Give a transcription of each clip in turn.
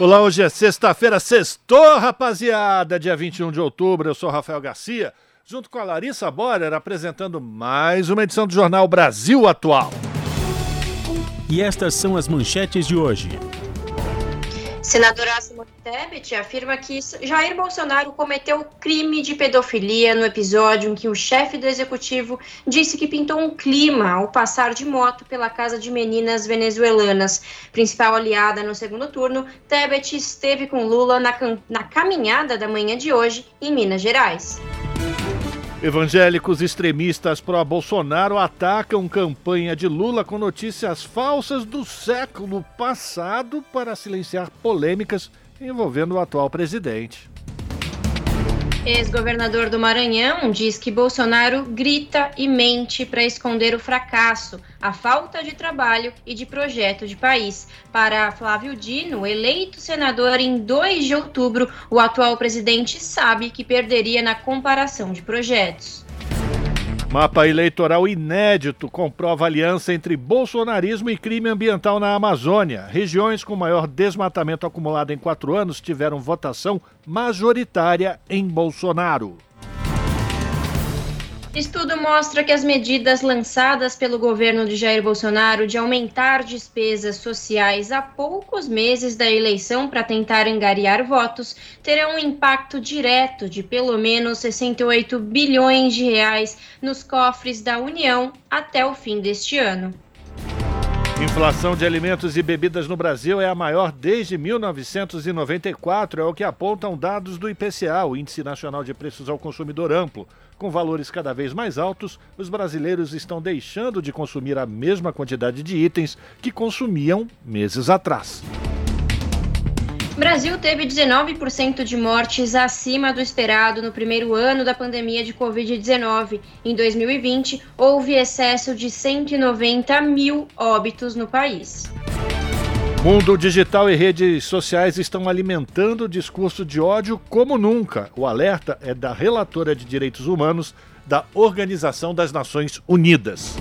Olá, hoje é sexta-feira, sextou, rapaziada, dia 21 de outubro. Eu sou Rafael Garcia, junto com a Larissa Borer, apresentando mais uma edição do Jornal Brasil Atual. E estas são as manchetes de hoje. Senadora Simone Tebet afirma que Jair Bolsonaro cometeu crime de pedofilia no episódio em que o chefe do executivo disse que pintou um clima ao passar de moto pela casa de meninas venezuelanas. Principal aliada no segundo turno, Tebet esteve com Lula na, na caminhada da manhã de hoje em Minas Gerais. Evangélicos extremistas pró-Bolsonaro atacam campanha de Lula com notícias falsas do século passado para silenciar polêmicas envolvendo o atual presidente. Ex-governador do Maranhão diz que Bolsonaro grita e mente para esconder o fracasso, a falta de trabalho e de projeto de país. Para Flávio Dino, eleito senador em 2 de outubro, o atual presidente sabe que perderia na comparação de projetos. Mapa eleitoral inédito comprova aliança entre bolsonarismo e crime ambiental na Amazônia. Regiões com maior desmatamento acumulado em quatro anos tiveram votação majoritária em Bolsonaro. Estudo mostra que as medidas lançadas pelo governo de Jair Bolsonaro de aumentar despesas sociais a poucos meses da eleição para tentar angariar votos terão um impacto direto de pelo menos 68 bilhões de reais nos cofres da União até o fim deste ano. Inflação de alimentos e bebidas no Brasil é a maior desde 1994, é o que apontam dados do IPCA, o Índice Nacional de Preços ao Consumidor Amplo. Com valores cada vez mais altos, os brasileiros estão deixando de consumir a mesma quantidade de itens que consumiam meses atrás. Brasil teve 19% de mortes acima do esperado no primeiro ano da pandemia de Covid-19. Em 2020, houve excesso de 190 mil óbitos no país. Mundo digital e redes sociais estão alimentando o discurso de ódio como nunca. O alerta é da relatora de direitos humanos da Organização das Nações Unidas.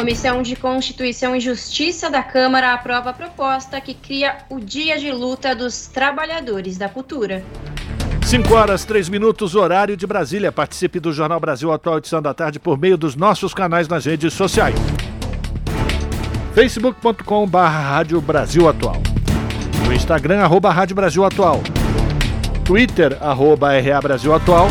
Comissão de Constituição e Justiça da Câmara aprova a proposta que cria o Dia de Luta dos Trabalhadores da Cultura. 5 horas, 3 minutos, horário de Brasília. Participe do Jornal Brasil Atual edição da tarde por meio dos nossos canais nas redes sociais. facebook.com barra. No Instagram, arroba Rádio Brasil Atual. Twitter, arroba RA Brasil Atual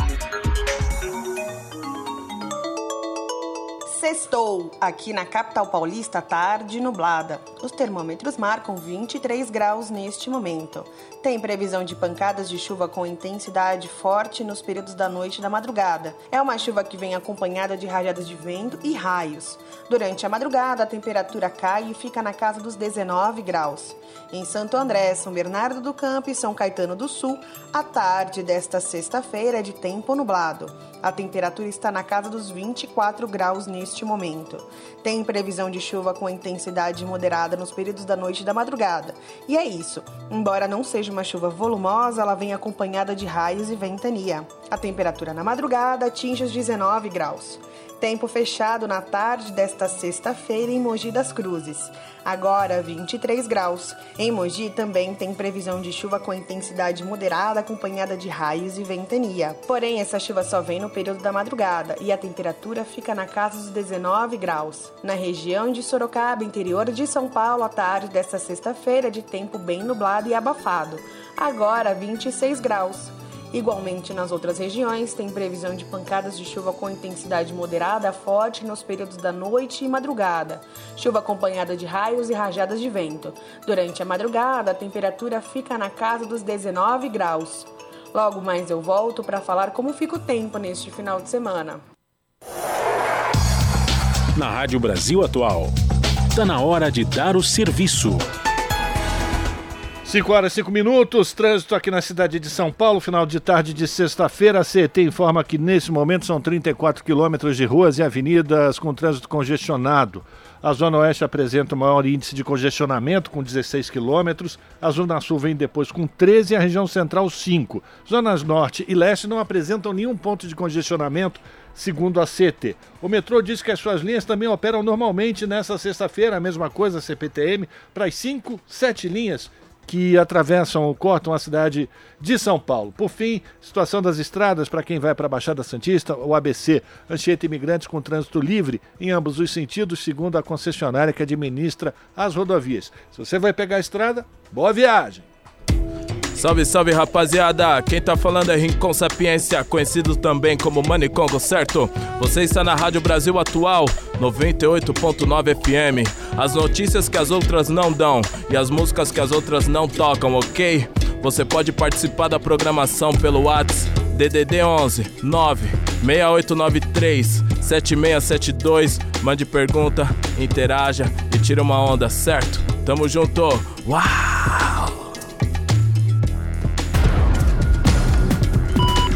Sextou aqui na capital paulista, tarde nublada. Os termômetros marcam 23 graus neste momento. Tem previsão de pancadas de chuva com intensidade forte nos períodos da noite e da madrugada. É uma chuva que vem acompanhada de rajadas de vento e raios. Durante a madrugada, a temperatura cai e fica na casa dos 19 graus. Em Santo André, São Bernardo do Campo e São Caetano do Sul, a tarde desta sexta-feira é de tempo nublado. A temperatura está na casa dos 24 graus neste momento. Tem previsão de chuva com intensidade moderada nos períodos da noite e da madrugada. E é isso. Embora não seja uma chuva volumosa, ela vem acompanhada de raios e ventania. A temperatura na madrugada atinge os 19 graus. Tempo fechado na tarde desta sexta-feira em Mogi das Cruzes. Agora 23 graus. Em Mogi também tem previsão de chuva com intensidade moderada acompanhada de raios e ventania. Porém, essa chuva só vem no período da madrugada e a temperatura fica na casa dos 19 graus. Na região de Sorocaba, interior de São Paulo, a tarde desta sexta-feira de tempo bem nublado e abafado. Agora 26 graus. Igualmente nas outras regiões, tem previsão de pancadas de chuva com intensidade moderada a forte nos períodos da noite e madrugada. Chuva acompanhada de raios e rajadas de vento. Durante a madrugada, a temperatura fica na casa dos 19 graus. Logo mais eu volto para falar como fica o tempo neste final de semana. Na Rádio Brasil Atual, está na hora de dar o serviço. 5 horas e 5 minutos, trânsito aqui na cidade de São Paulo, final de tarde de sexta-feira. A CET informa que nesse momento são 34 quilômetros de ruas e avenidas com trânsito congestionado. A Zona Oeste apresenta o maior índice de congestionamento, com 16 quilômetros. A Zona Sul vem depois com 13 e a região central 5. Zonas Norte e Leste não apresentam nenhum ponto de congestionamento, segundo a CT. O metrô diz que as suas linhas também operam normalmente nessa sexta-feira, a mesma coisa, a CPTM, para as 5, 7 linhas que atravessam ou cortam a cidade de São Paulo. Por fim, situação das estradas para quem vai para a Baixada Santista, o ABC, Anchieta Imigrantes com trânsito livre em ambos os sentidos, segundo a concessionária que administra as rodovias. Se você vai pegar a estrada, boa viagem! Salve, salve rapaziada! Quem tá falando é Rincon Sapiência, conhecido também como Manicongo, certo? Você está na Rádio Brasil Atual, 98.9 FM. As notícias que as outras não dão e as músicas que as outras não tocam, ok? Você pode participar da programação pelo WhatsApp DDD 11 9 6893 7672. Mande pergunta, interaja e tira uma onda, certo? Tamo junto! Uau!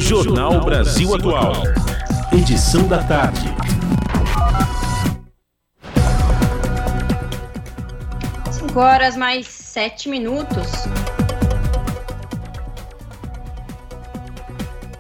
Jornal Brasil Atual. Edição da tarde. Cinco horas mais sete minutos.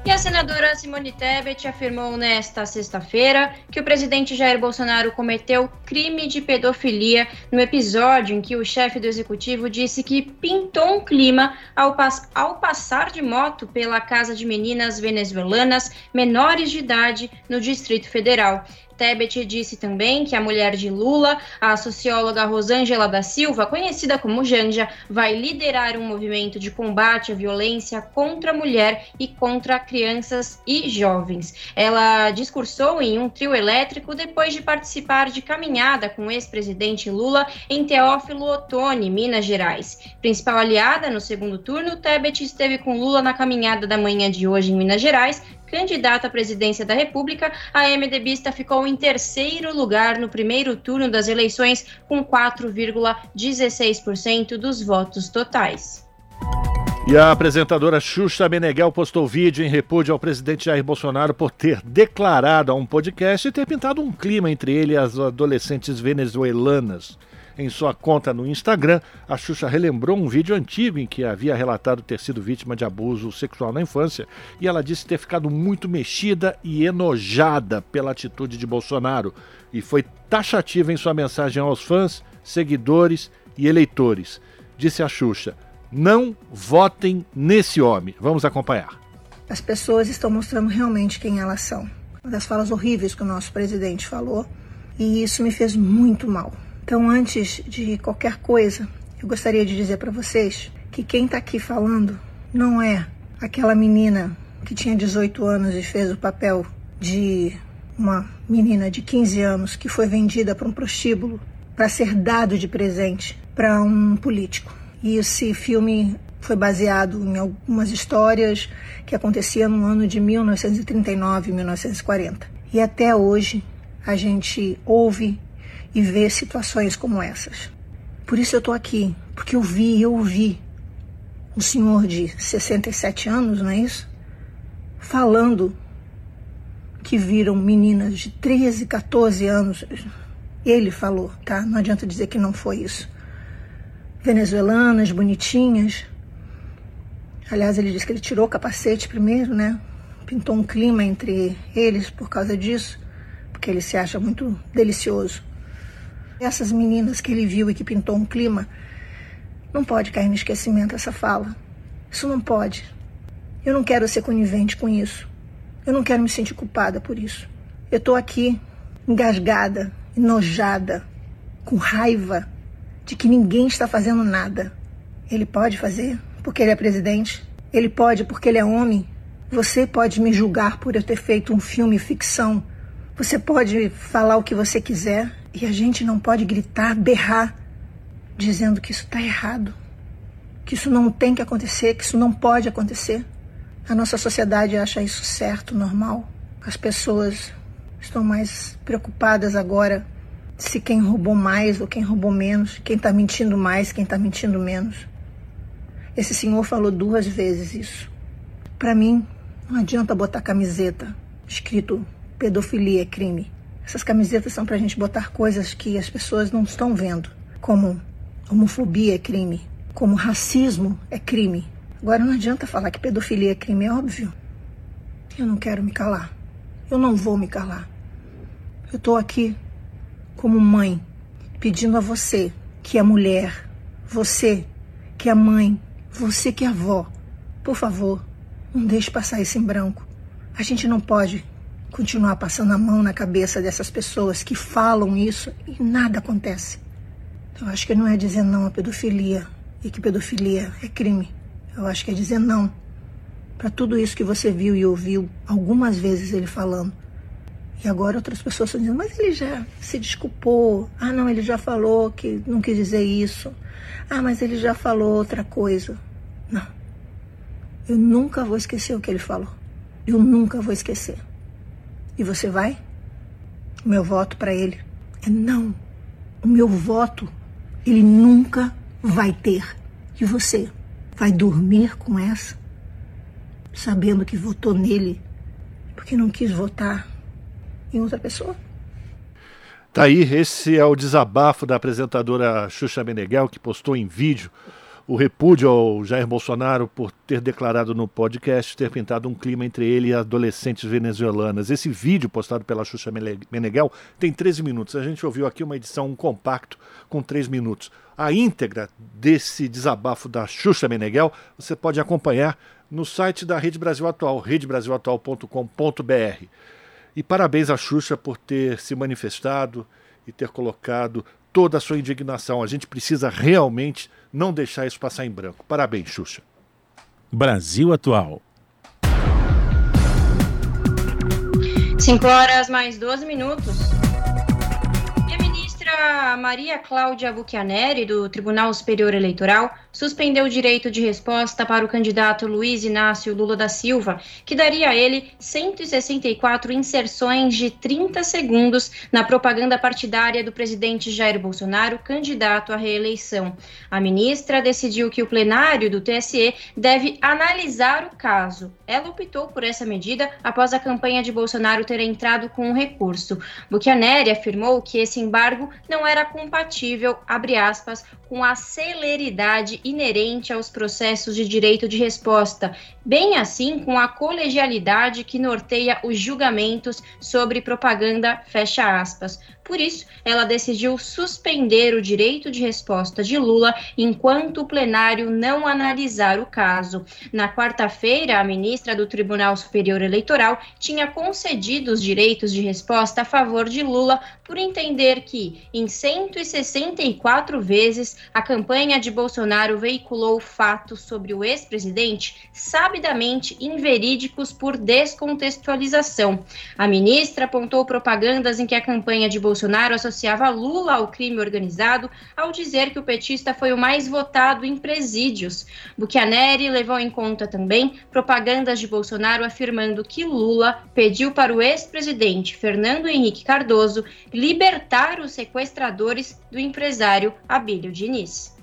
E a senadora Simone Tebet afirmou nesta sexta-feira que o presidente Jair Bolsonaro cometeu crime de pedofilia no episódio em que o chefe do executivo disse que pintou um clima ao, pas ao passar de moto pela casa de meninas venezuelanas menores de idade no Distrito Federal. Tebet disse também que a mulher de Lula, a socióloga Rosângela da Silva, conhecida como Janja, vai liderar um movimento de combate à violência contra a mulher e contra crianças e jovens. Ela discursou em um trio elétrico depois de participar de caminhada com o ex-presidente Lula em Teófilo Otoni, Minas Gerais. Principal aliada no segundo turno, Tebet esteve com Lula na caminhada da manhã de hoje em Minas Gerais, candidata à presidência da República, a MDBista ficou em terceiro lugar no primeiro turno das eleições, com 4,16% dos votos totais. E a apresentadora Xuxa Meneghel postou vídeo em repúdio ao presidente Jair Bolsonaro por ter declarado a um podcast e ter pintado um clima entre ele e as adolescentes venezuelanas. Em sua conta no Instagram, a Xuxa relembrou um vídeo antigo em que havia relatado ter sido vítima de abuso sexual na infância e ela disse ter ficado muito mexida e enojada pela atitude de Bolsonaro e foi taxativa em sua mensagem aos fãs, seguidores e eleitores. Disse a Xuxa: não votem nesse homem. Vamos acompanhar. As pessoas estão mostrando realmente quem elas são. Uma das falas horríveis que o nosso presidente falou, e isso me fez muito mal. Então, antes de qualquer coisa, eu gostaria de dizer para vocês que quem está aqui falando não é aquela menina que tinha 18 anos e fez o papel de uma menina de 15 anos que foi vendida para um prostíbulo para ser dado de presente para um político. E esse filme foi baseado em algumas histórias que aconteciam no ano de 1939 e 1940. E até hoje a gente ouve e ver situações como essas. Por isso eu estou aqui, porque eu vi, eu ouvi um senhor de 67 anos, não é isso? Falando que viram meninas de 13, 14 anos. Ele falou, tá? Não adianta dizer que não foi isso. Venezuelanas, bonitinhas. Aliás, ele disse que ele tirou o capacete primeiro, né? Pintou um clima entre eles por causa disso, porque ele se acha muito delicioso. Essas meninas que ele viu e que pintou um clima, não pode cair no esquecimento essa fala. Isso não pode. Eu não quero ser conivente com isso. Eu não quero me sentir culpada por isso. Eu estou aqui engasgada, enojada, com raiva de que ninguém está fazendo nada. Ele pode fazer porque ele é presidente. Ele pode porque ele é homem. Você pode me julgar por eu ter feito um filme ficção. Você pode falar o que você quiser e a gente não pode gritar, berrar, dizendo que isso está errado, que isso não tem que acontecer, que isso não pode acontecer. A nossa sociedade acha isso certo, normal. As pessoas estão mais preocupadas agora se quem roubou mais ou quem roubou menos, quem está mentindo mais, quem está mentindo menos. Esse senhor falou duas vezes isso. Para mim, não adianta botar camiseta escrito pedofilia é crime. Essas camisetas são para a gente botar coisas que as pessoas não estão vendo, como homofobia é crime, como racismo é crime. Agora não adianta falar que pedofilia é crime, é óbvio. Eu não quero me calar. Eu não vou me calar. Eu estou aqui como mãe, pedindo a você, que é mulher, você que é mãe, você que é avó, por favor, não deixe passar isso em branco. A gente não pode continuar passando a mão na cabeça dessas pessoas que falam isso e nada acontece. Eu acho que não é dizer não à pedofilia e que pedofilia é crime. Eu acho que é dizer não para tudo isso que você viu e ouviu algumas vezes ele falando. E agora outras pessoas estão dizendo, mas ele já se desculpou. Ah, não, ele já falou que não quis dizer isso. Ah, mas ele já falou outra coisa. Não. Eu nunca vou esquecer o que ele falou. Eu nunca vou esquecer. E você vai? O meu voto para ele é não. O meu voto ele nunca vai ter. E você vai dormir com essa? Sabendo que votou nele porque não quis votar em outra pessoa? Tá aí, esse é o desabafo da apresentadora Xuxa Meneghel, que postou em vídeo o repúdio ao Jair Bolsonaro por ter declarado no podcast ter pintado um clima entre ele e adolescentes venezuelanas. Esse vídeo postado pela Xuxa Meneghel tem 13 minutos. A gente ouviu aqui uma edição um compacto com 3 minutos. A íntegra desse desabafo da Xuxa Meneghel você pode acompanhar no site da Rede Brasil Atual, redebrasilatual.com.br. E parabéns à Xuxa por ter se manifestado e ter colocado toda a sua indignação. A gente precisa realmente não deixar isso passar em branco. Parabéns, Xuxa. Brasil Atual. 5 horas mais 12 minutos. Maria Cláudia Buchianeri, do Tribunal Superior Eleitoral, suspendeu o direito de resposta para o candidato Luiz Inácio Lula da Silva, que daria a ele 164 inserções de 30 segundos na propaganda partidária do presidente Jair Bolsonaro, candidato à reeleição. A ministra decidiu que o plenário do TSE deve analisar o caso. Ela optou por essa medida após a campanha de Bolsonaro ter entrado com um recurso. Buchianeri afirmou que esse embargo não era compatível, abre aspas, com a celeridade inerente aos processos de direito de resposta, bem assim com a colegialidade que norteia os julgamentos sobre propaganda, fecha aspas. Por isso, ela decidiu suspender o direito de resposta de Lula enquanto o plenário não analisar o caso. Na quarta-feira, a ministra do Tribunal Superior Eleitoral tinha concedido os direitos de resposta a favor de Lula por entender que, em 164 vezes, a campanha de Bolsonaro veiculou fatos sobre o ex-presidente sabidamente inverídicos por descontextualização. A ministra apontou propagandas em que a campanha de Bolsonaro Bolsonaro associava Lula ao crime organizado ao dizer que o petista foi o mais votado em presídios. Buchianeri levou em conta também propagandas de Bolsonaro afirmando que Lula pediu para o ex-presidente Fernando Henrique Cardoso libertar os sequestradores do empresário Abílio Diniz.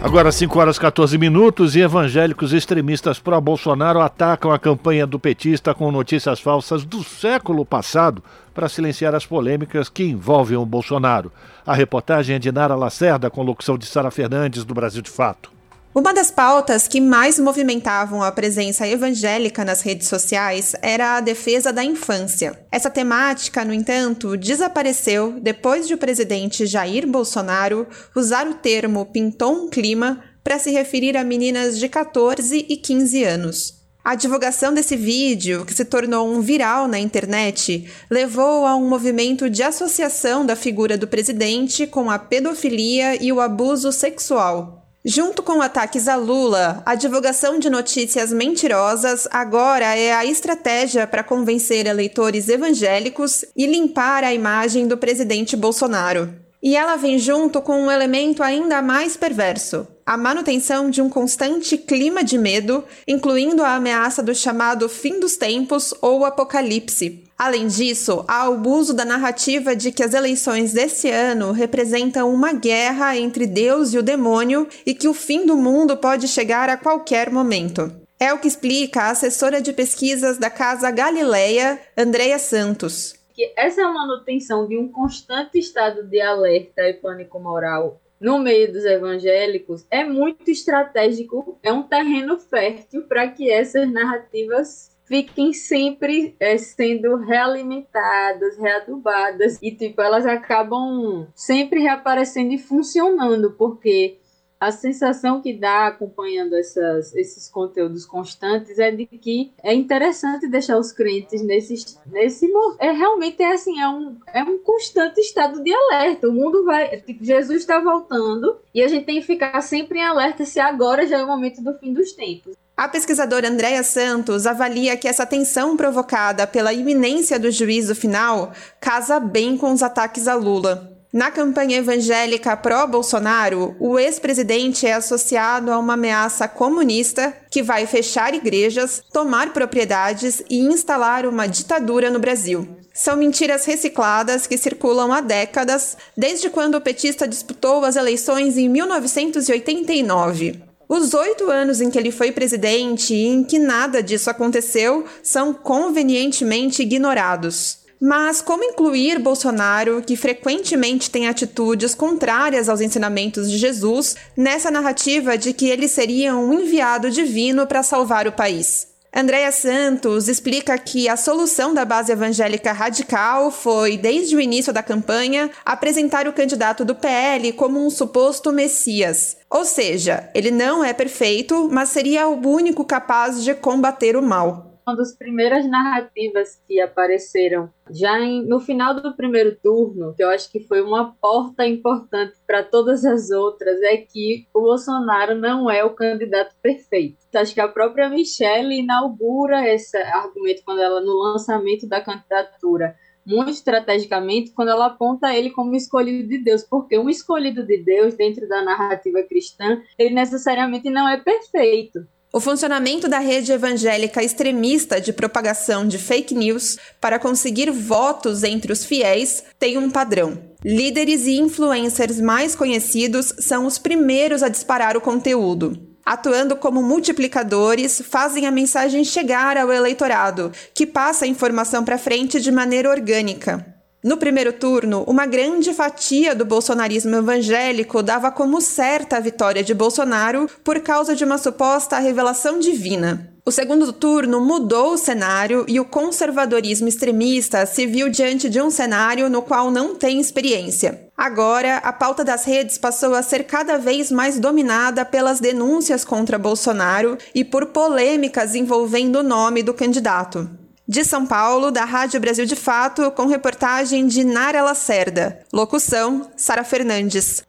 Agora 5 horas 14 minutos e evangélicos extremistas pró-Bolsonaro atacam a campanha do petista com notícias falsas do século passado para silenciar as polêmicas que envolvem o Bolsonaro. A reportagem é de Nara Lacerda com locução de Sara Fernandes do Brasil de Fato. Uma das pautas que mais movimentavam a presença evangélica nas redes sociais era a defesa da infância. Essa temática, no entanto, desapareceu depois de o presidente Jair Bolsonaro usar o termo pintou um clima para se referir a meninas de 14 e 15 anos. A divulgação desse vídeo, que se tornou um viral na internet, levou a um movimento de associação da figura do presidente com a pedofilia e o abuso sexual. Junto com ataques a Lula, a divulgação de notícias mentirosas agora é a estratégia para convencer eleitores evangélicos e limpar a imagem do presidente Bolsonaro. E ela vem junto com um elemento ainda mais perverso: a manutenção de um constante clima de medo, incluindo a ameaça do chamado fim dos tempos ou apocalipse. Além disso, há o uso da narrativa de que as eleições desse ano representam uma guerra entre Deus e o demônio e que o fim do mundo pode chegar a qualquer momento. É o que explica a assessora de pesquisas da Casa Galileia, Andreia Santos essa manutenção de um constante estado de alerta e pânico moral no meio dos evangélicos é muito estratégico, é um terreno fértil para que essas narrativas fiquem sempre é, sendo realimentadas, readubadas. E tipo elas acabam sempre reaparecendo e funcionando porque a sensação que dá acompanhando essas, esses conteúdos constantes é de que é interessante deixar os crentes nesse, nesse é realmente é assim é um, é um constante estado de alerta. O mundo vai tipo, Jesus está voltando e a gente tem que ficar sempre em alerta se agora já é o momento do fim dos tempos a pesquisadora Andréa Santos avalia que essa tensão provocada pela iminência do juízo final casa bem com os ataques a Lula. Na campanha evangélica pró-Bolsonaro, o ex-presidente é associado a uma ameaça comunista que vai fechar igrejas, tomar propriedades e instalar uma ditadura no Brasil. São mentiras recicladas que circulam há décadas, desde quando o petista disputou as eleições em 1989. Os oito anos em que ele foi presidente e em que nada disso aconteceu são convenientemente ignorados. Mas como incluir Bolsonaro, que frequentemente tem atitudes contrárias aos ensinamentos de Jesus, nessa narrativa de que ele seria um enviado divino para salvar o país? Andréa Santos explica que a solução da base evangélica radical foi, desde o início da campanha, apresentar o candidato do PL como um suposto Messias. Ou seja, ele não é perfeito, mas seria o único capaz de combater o mal uma das primeiras narrativas que apareceram já em, no final do primeiro turno, que eu acho que foi uma porta importante para todas as outras, é que o Bolsonaro não é o candidato perfeito. Acho que a própria Michelle inaugura esse argumento quando ela no lançamento da candidatura muito estrategicamente quando ela aponta ele como escolhido de Deus, porque um escolhido de Deus dentro da narrativa cristã, ele necessariamente não é perfeito. O funcionamento da rede evangélica extremista de propagação de fake news para conseguir votos entre os fiéis tem um padrão. Líderes e influencers mais conhecidos são os primeiros a disparar o conteúdo. Atuando como multiplicadores, fazem a mensagem chegar ao eleitorado, que passa a informação para frente de maneira orgânica. No primeiro turno, uma grande fatia do bolsonarismo evangélico dava como certa a vitória de Bolsonaro por causa de uma suposta revelação divina. O segundo turno mudou o cenário e o conservadorismo extremista se viu diante de um cenário no qual não tem experiência. Agora, a pauta das redes passou a ser cada vez mais dominada pelas denúncias contra Bolsonaro e por polêmicas envolvendo o nome do candidato. De São Paulo, da Rádio Brasil de Fato, com reportagem de Nara Lacerda. Locução: Sara Fernandes.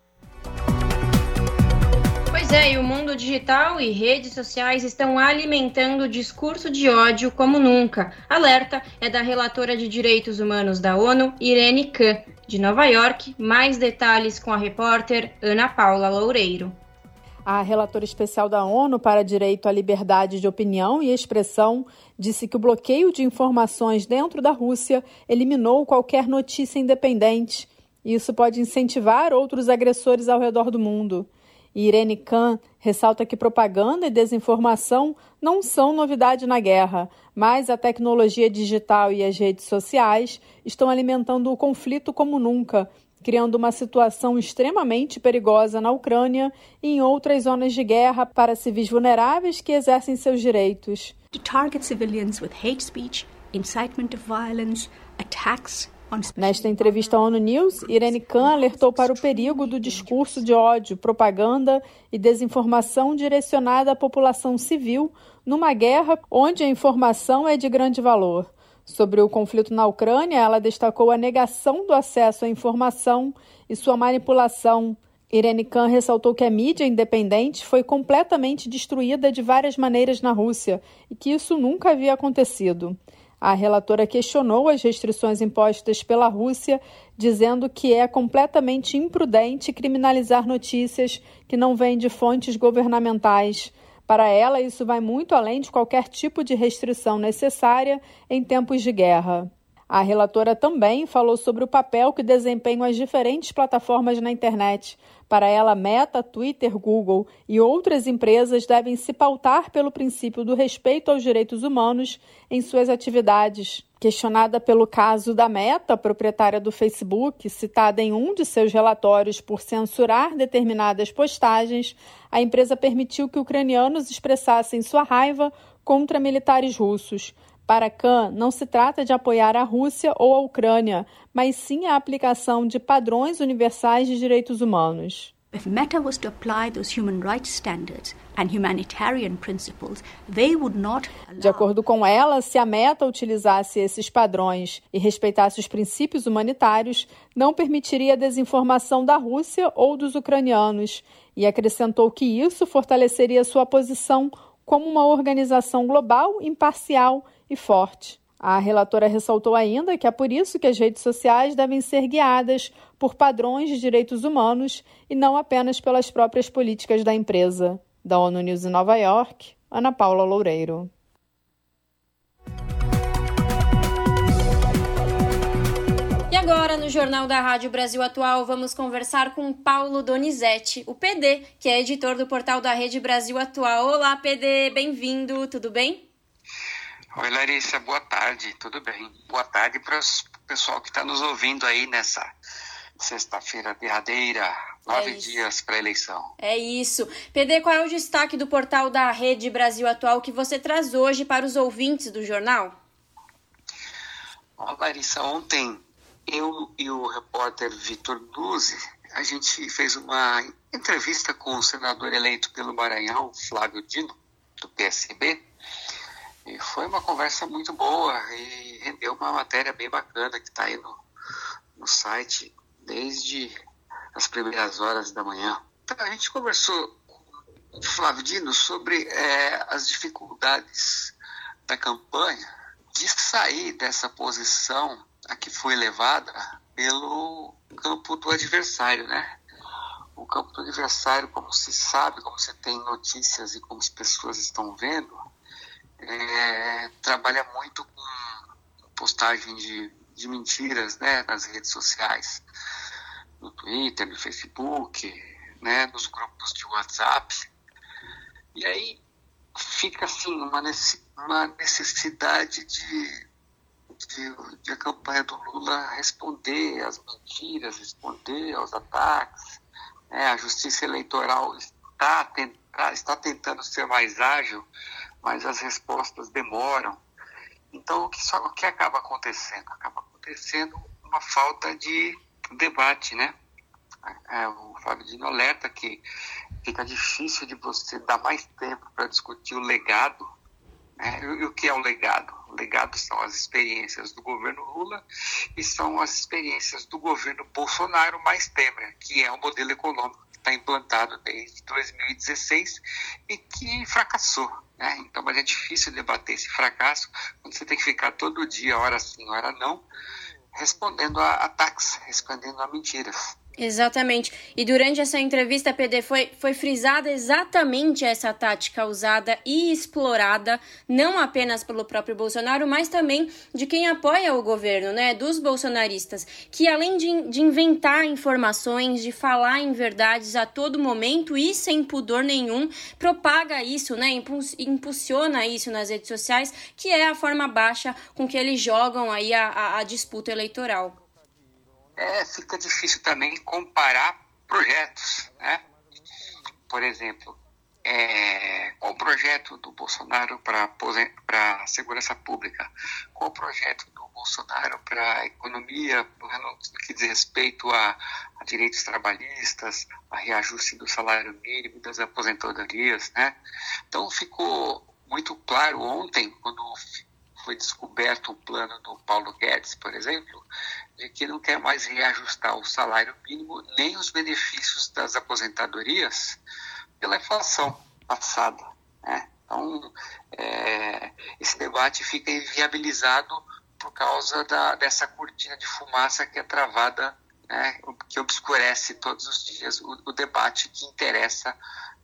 Pois é, e o mundo digital e redes sociais estão alimentando o discurso de ódio como nunca. Alerta é da relatora de direitos humanos da ONU, Irene Khan, de Nova York. Mais detalhes com a repórter Ana Paula Loureiro. A relatora especial da ONU para Direito à Liberdade de Opinião e Expressão disse que o bloqueio de informações dentro da Rússia eliminou qualquer notícia independente. Isso pode incentivar outros agressores ao redor do mundo. E Irene Khan ressalta que propaganda e desinformação não são novidade na guerra, mas a tecnologia digital e as redes sociais estão alimentando o conflito como nunca, criando uma situação extremamente perigosa na Ucrânia e em outras zonas de guerra para civis vulneráveis que exercem seus direitos. To target civilians with hate speech, incitement of violence, attacks Nesta entrevista à ONU News, Irene Khan alertou para o perigo do discurso de ódio, propaganda e desinformação direcionada à população civil numa guerra onde a informação é de grande valor. Sobre o conflito na Ucrânia, ela destacou a negação do acesso à informação e sua manipulação, Irene Khan ressaltou que a mídia independente foi completamente destruída de várias maneiras na Rússia e que isso nunca havia acontecido. A relatora questionou as restrições impostas pela Rússia, dizendo que é completamente imprudente criminalizar notícias que não vêm de fontes governamentais. Para ela, isso vai muito além de qualquer tipo de restrição necessária em tempos de guerra. A relatora também falou sobre o papel que desempenham as diferentes plataformas na internet. Para ela, Meta, Twitter, Google e outras empresas devem se pautar pelo princípio do respeito aos direitos humanos em suas atividades. Questionada pelo caso da Meta, proprietária do Facebook, citada em um de seus relatórios por censurar determinadas postagens, a empresa permitiu que ucranianos expressassem sua raiva contra militares russos. Para Khan, não se trata de apoiar a Rússia ou a Ucrânia, mas sim a aplicação de padrões universais de direitos humanos. If Meta was to apply those human rights standards and humanitarian principles, they would not De acordo com ela, se a Meta utilizasse esses padrões e respeitasse os princípios humanitários, não permitiria a desinformação da Rússia ou dos ucranianos, e acrescentou que isso fortaleceria sua posição como uma organização global imparcial e forte. A relatora ressaltou ainda que é por isso que as redes sociais devem ser guiadas por padrões de direitos humanos e não apenas pelas próprias políticas da empresa. Da ONU News em Nova York, Ana Paula Loureiro. E agora, no Jornal da Rádio Brasil Atual, vamos conversar com Paulo Donizete, o PD, que é editor do portal da Rede Brasil Atual. Olá, PD, bem-vindo, tudo bem? Oi, Larissa, boa tarde, tudo bem? Boa tarde para o pessoal que está nos ouvindo aí nessa sexta-feira derradeira, nove é dias para a eleição. É isso. PD, qual é o destaque do portal da Rede Brasil Atual que você traz hoje para os ouvintes do jornal? Ó, Larissa, ontem eu e o repórter Vitor Duzi, a gente fez uma entrevista com o senador eleito pelo Maranhão, Flávio Dino, do PSB, e foi uma conversa muito boa e rendeu uma matéria bem bacana que está aí no, no site desde as primeiras horas da manhã. Então, a gente conversou com o Flávio Dino sobre é, as dificuldades da campanha de sair dessa posição a que foi levada pelo campo do adversário, né? O campo do adversário, como se sabe, como você tem notícias e como as pessoas estão vendo, é, trabalha muito com postagem de, de mentiras né, nas redes sociais, no Twitter, no Facebook, né, nos grupos de WhatsApp. E aí fica assim uma, uma necessidade de, de, de, a campanha do Lula responder às mentiras, responder aos ataques. Né, a justiça eleitoral está, está tentando ser mais ágil mas as respostas demoram. Então, o que, só, o que acaba acontecendo? Acaba acontecendo uma falta de debate, né? É, o Fábio Dino alerta que fica difícil de você dar mais tempo para discutir o legado. Né? E o que é o legado? O legado são as experiências do governo Lula e são as experiências do governo Bolsonaro mais Temer, que é o modelo econômico está implantado desde 2016 e que fracassou. Né? Então, mas é difícil debater esse fracasso quando você tem que ficar todo dia, hora sim, hora não, respondendo a ataques, respondendo a mentiras. Exatamente. E durante essa entrevista, PD, foi, foi frisada exatamente essa tática usada e explorada, não apenas pelo próprio Bolsonaro, mas também de quem apoia o governo, né? Dos bolsonaristas, que além de, de inventar informações, de falar em verdades a todo momento e sem pudor nenhum, propaga isso, né? Impulsiona isso nas redes sociais, que é a forma baixa com que eles jogam aí a, a, a disputa eleitoral é, fica difícil também comparar projetos, né? Por exemplo, é, qual o projeto do Bolsonaro para a segurança pública? Qual o projeto do Bolsonaro para a economia, no que diz respeito a, a, direitos trabalhistas, a reajuste do salário mínimo, das aposentadorias, né? Então ficou muito claro ontem, quando foi descoberto o plano do Paulo Guedes, por exemplo, de que não quer mais reajustar o salário mínimo nem os benefícios das aposentadorias pela inflação passada. Né? Então, é, esse debate fica inviabilizado por causa da, dessa cortina de fumaça que é travada, né, que obscurece todos os dias o, o debate que interessa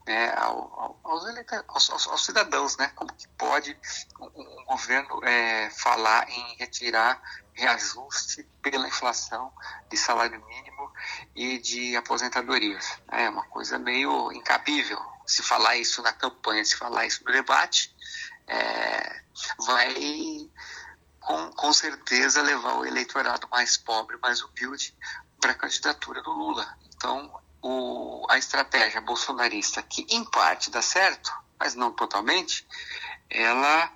né, ao, aos, aos, aos, cidadãos, né? Como que pode um, um governo é, falar em retirar reajuste pela inflação de salário mínimo e de aposentadorias? É uma coisa meio incabível. Se falar isso na campanha, se falar isso no debate, é, vai com, com certeza levar o eleitorado mais pobre, mais humilde para a candidatura do Lula. Então, o, a estratégia bolsonarista, que em parte dá certo, mas não totalmente, ela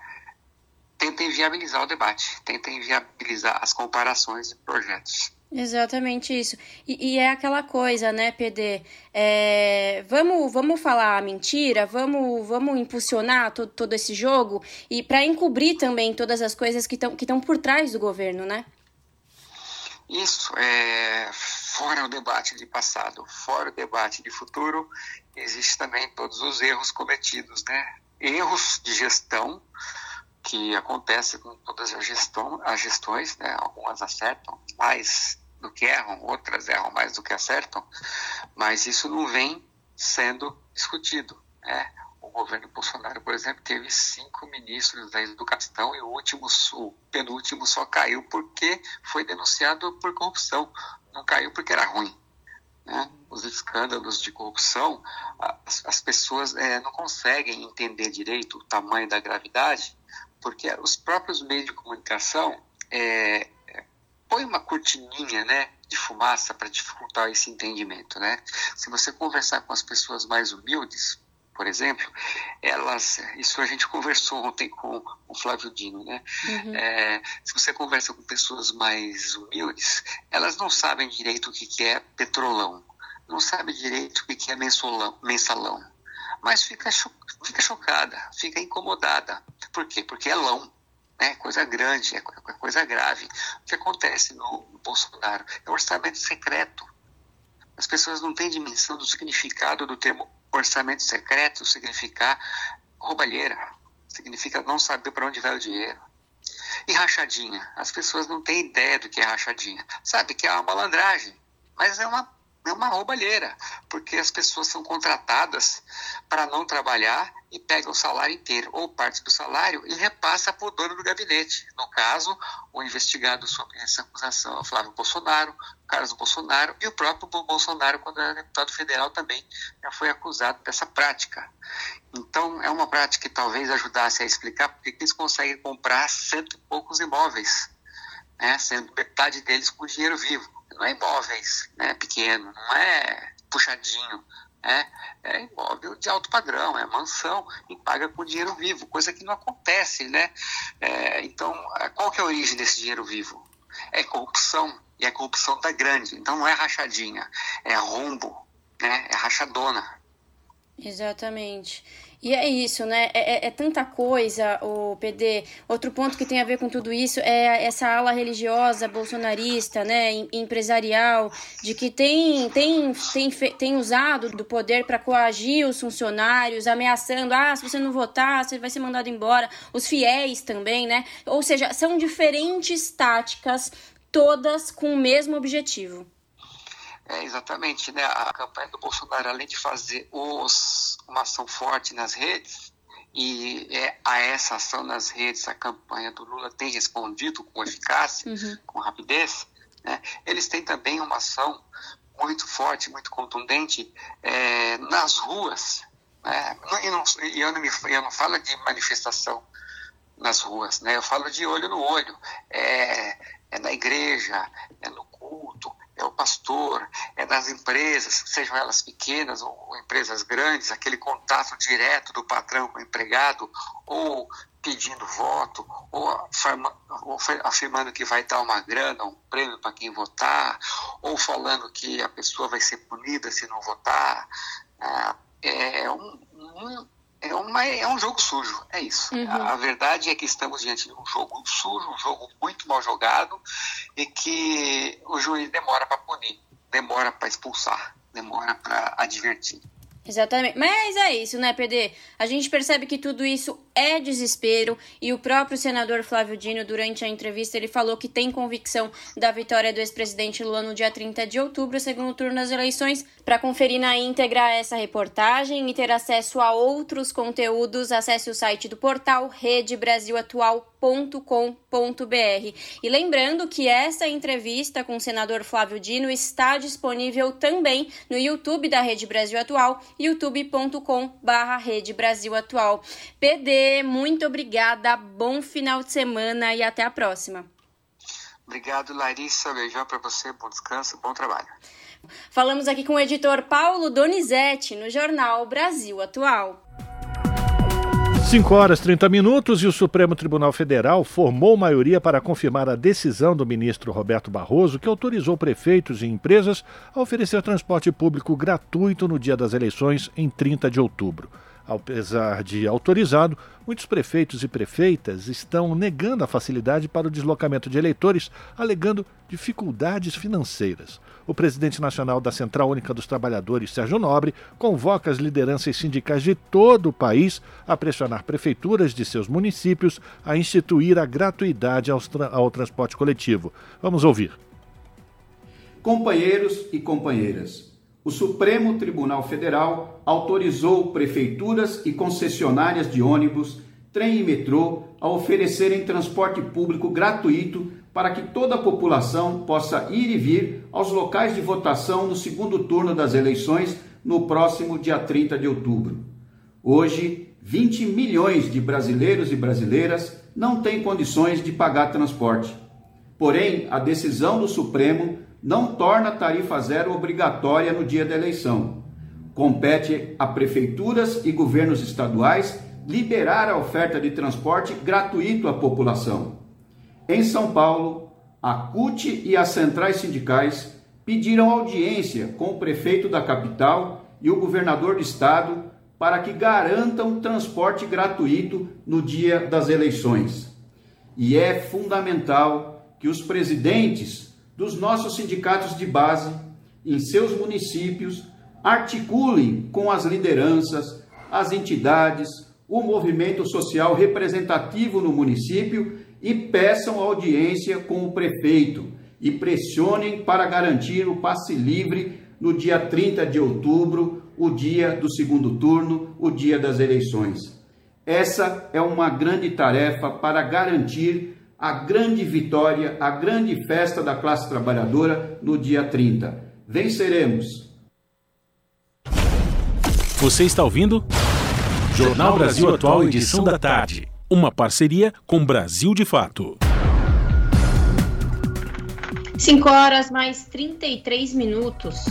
tenta inviabilizar o debate, tenta inviabilizar as comparações de projetos. Exatamente isso. E, e, é aquela coisa, né, PD? É, vamos, vamos falar a mentira, vamos, vamos impulsionar todo, todo esse jogo e para encobrir também todas as coisas que estão que por trás do governo, né? Isso. É, fora o debate de passado, fora o debate de futuro, existe também todos os erros cometidos, né? Erros de gestão que acontecem com todas as, as gestões, né? Algumas acertam mais do que erram, outras erram mais do que acertam, mas isso não vem sendo discutido, né? O governo Bolsonaro, por exemplo, teve cinco ministros da educação e o último, o penúltimo só caiu porque foi denunciado por corrupção não caiu porque era ruim. Né? Os escândalos de corrupção, as, as pessoas é, não conseguem entender direito o tamanho da gravidade, porque os próprios meios de comunicação é, uma cortininha né, de fumaça para dificultar esse entendimento. Né? Se você conversar com as pessoas mais humildes, por exemplo, elas, isso a gente conversou ontem com o Flávio Dino, né? Uhum. É, se você conversa com pessoas mais humildes, elas não sabem direito o que, que é petrolão, não sabem direito o que, que é mensalão, mensalão mas fica, cho fica chocada, fica incomodada. Por quê? Porque é lão, né? coisa grande, é coisa grave. O que acontece no, no Bolsonaro é um orçamento secreto. As pessoas não têm dimensão do significado do termo orçamento secreto significar roubalheira, significa não saber para onde vai o dinheiro. E rachadinha? As pessoas não têm ideia do que é rachadinha. Sabe que é uma malandragem, mas é uma é uma roubalheira, porque as pessoas são contratadas para não trabalhar e pegam o salário inteiro, ou parte do salário, e repassa para o dono do gabinete. No caso, o investigado sobre essa acusação é o Flávio Bolsonaro, Carlos Bolsonaro, e o próprio Bolsonaro, quando era deputado federal, também já foi acusado dessa prática. Então, é uma prática que talvez ajudasse a explicar porque eles conseguem comprar cento e poucos imóveis, né, sendo metade deles com dinheiro vivo não é imóveis né, pequeno, não é puxadinho, né, é imóvel de alto padrão, é mansão e paga com dinheiro vivo, coisa que não acontece, né? É, então, qual que é a origem desse dinheiro vivo? É corrupção, e a corrupção tá grande, então não é rachadinha, é rombo, né? É rachadona. Exatamente. E é isso, né? É, é, é, tanta coisa, o PD. Outro ponto que tem a ver com tudo isso é essa ala religiosa bolsonarista, né? Empresarial, de que tem, tem, tem, tem usado do poder para coagir os funcionários, ameaçando: ah, se você não votar, você vai ser mandado embora. Os fiéis também, né? Ou seja, são diferentes táticas, todas com o mesmo objetivo. É, exatamente, né? A campanha do Bolsonaro, além de fazer os, uma ação forte nas redes, e é, a essa ação nas redes, a campanha do Lula tem respondido com eficácia, uhum. com rapidez, né? eles têm também uma ação muito forte, muito contundente é, nas ruas. Né? E, não, e eu, não me, eu não falo de manifestação nas ruas, né? eu falo de olho no olho. É, é na igreja, é no culto, é o pastor, é das empresas, sejam elas pequenas ou empresas grandes, aquele contato direto do patrão com o empregado, ou pedindo voto, ou, afirmando que vai dar uma grana, um prêmio para quem votar, ou falando que a pessoa vai ser punida se não votar. É, é um, um, é, uma, é um jogo sujo, é isso. Uhum. A, a, verdade é que estamos diante de um jogo sujo, um jogo muito mal jogado e que o juiz demora para punir, demora para expulsar, demora para advertir. Exatamente. Mas é isso, né, PD? A gente percebe que tudo isso é desespero e o próprio senador Flávio Dino, durante a entrevista, ele falou que tem convicção da vitória do ex-presidente Lula no dia 30 de outubro, segundo turno das eleições. Para conferir na íntegra essa reportagem e ter acesso a outros conteúdos, acesse o site do portal Rede Brasil Atual com.br E lembrando que essa entrevista com o senador Flávio Dino está disponível também no YouTube da Rede Brasil Atual, youtube.com/barra Rede Brasil Atual. PD, muito obrigada, bom final de semana e até a próxima. Obrigado, Larissa. Beijão para você, bom descanso, bom trabalho. Falamos aqui com o editor Paulo Donizete no jornal Brasil Atual. 5 horas 30 minutos e o Supremo Tribunal Federal formou maioria para confirmar a decisão do ministro Roberto Barroso, que autorizou prefeitos e empresas a oferecer transporte público gratuito no dia das eleições, em 30 de outubro. Apesar de autorizado, muitos prefeitos e prefeitas estão negando a facilidade para o deslocamento de eleitores, alegando dificuldades financeiras. O presidente nacional da Central Única dos Trabalhadores, Sérgio Nobre, convoca as lideranças sindicais de todo o país a pressionar prefeituras de seus municípios a instituir a gratuidade ao transporte coletivo. Vamos ouvir. Companheiros e companheiras, o Supremo Tribunal Federal autorizou prefeituras e concessionárias de ônibus, trem e metrô a oferecerem transporte público gratuito para que toda a população possa ir e vir aos locais de votação no segundo turno das eleições no próximo dia 30 de outubro. Hoje, 20 milhões de brasileiros e brasileiras não têm condições de pagar transporte. Porém, a decisão do Supremo não torna a tarifa zero obrigatória no dia da eleição. Compete a prefeituras e governos estaduais liberar a oferta de transporte gratuito à população. Em São Paulo, a CUT e as centrais sindicais pediram audiência com o prefeito da capital e o governador do estado para que garantam transporte gratuito no dia das eleições. E é fundamental que os presidentes dos nossos sindicatos de base em seus municípios articulem com as lideranças, as entidades, o movimento social representativo no município e peçam audiência com o prefeito e pressionem para garantir o passe livre no dia 30 de outubro, o dia do segundo turno, o dia das eleições. Essa é uma grande tarefa para garantir a grande vitória, a grande festa da classe trabalhadora no dia 30. Venceremos! Você está ouvindo? Jornal Brasil Atual, edição da tarde uma parceria com Brasil de Fato. 5 horas mais 33 minutos.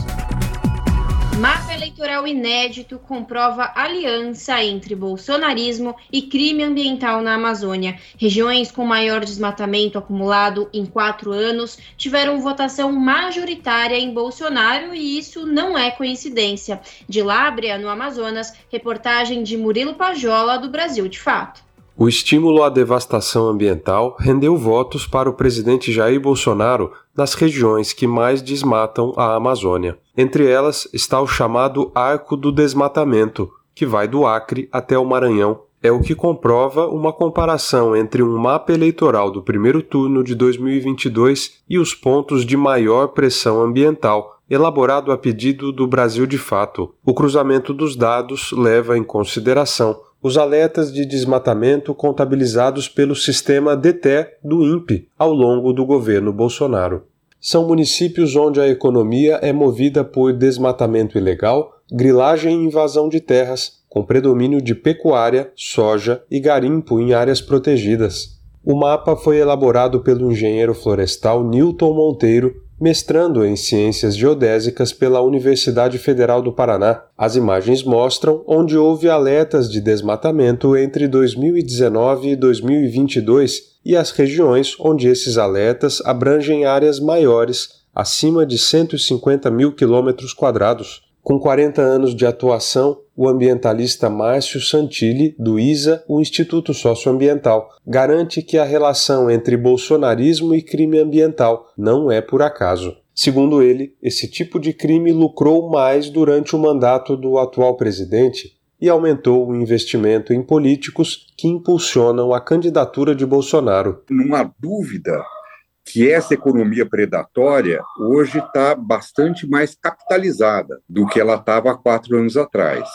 Mapa eleitoral inédito comprova aliança entre bolsonarismo e crime ambiental na Amazônia. Regiões com maior desmatamento acumulado em quatro anos tiveram votação majoritária em Bolsonaro e isso não é coincidência. De Lábrea, no Amazonas, reportagem de Murilo Pajola, do Brasil de Fato. O estímulo à devastação ambiental rendeu votos para o presidente Jair Bolsonaro nas regiões que mais desmatam a Amazônia. Entre elas está o chamado Arco do Desmatamento, que vai do Acre até o Maranhão. É o que comprova uma comparação entre um mapa eleitoral do primeiro turno de 2022 e os pontos de maior pressão ambiental, elaborado a pedido do Brasil de Fato. O cruzamento dos dados leva em consideração os alertas de desmatamento contabilizados pelo sistema DETE do INPE ao longo do governo Bolsonaro. São municípios onde a economia é movida por desmatamento ilegal, grilagem e invasão de terras, com predomínio de pecuária, soja e garimpo em áreas protegidas. O mapa foi elaborado pelo engenheiro florestal Newton Monteiro mestrando em Ciências Geodésicas pela Universidade Federal do Paraná. As imagens mostram onde houve alertas de desmatamento entre 2019 e 2022 e as regiões onde esses alertas abrangem áreas maiores, acima de 150 mil quilômetros quadrados. Com 40 anos de atuação, o ambientalista Márcio Santilli, do ISA, o Instituto Socioambiental, garante que a relação entre bolsonarismo e crime ambiental não é por acaso. Segundo ele, esse tipo de crime lucrou mais durante o mandato do atual presidente e aumentou o investimento em políticos que impulsionam a candidatura de Bolsonaro. Não há dúvida que essa economia predatória hoje está bastante mais capitalizada do que ela estava há quatro anos atrás.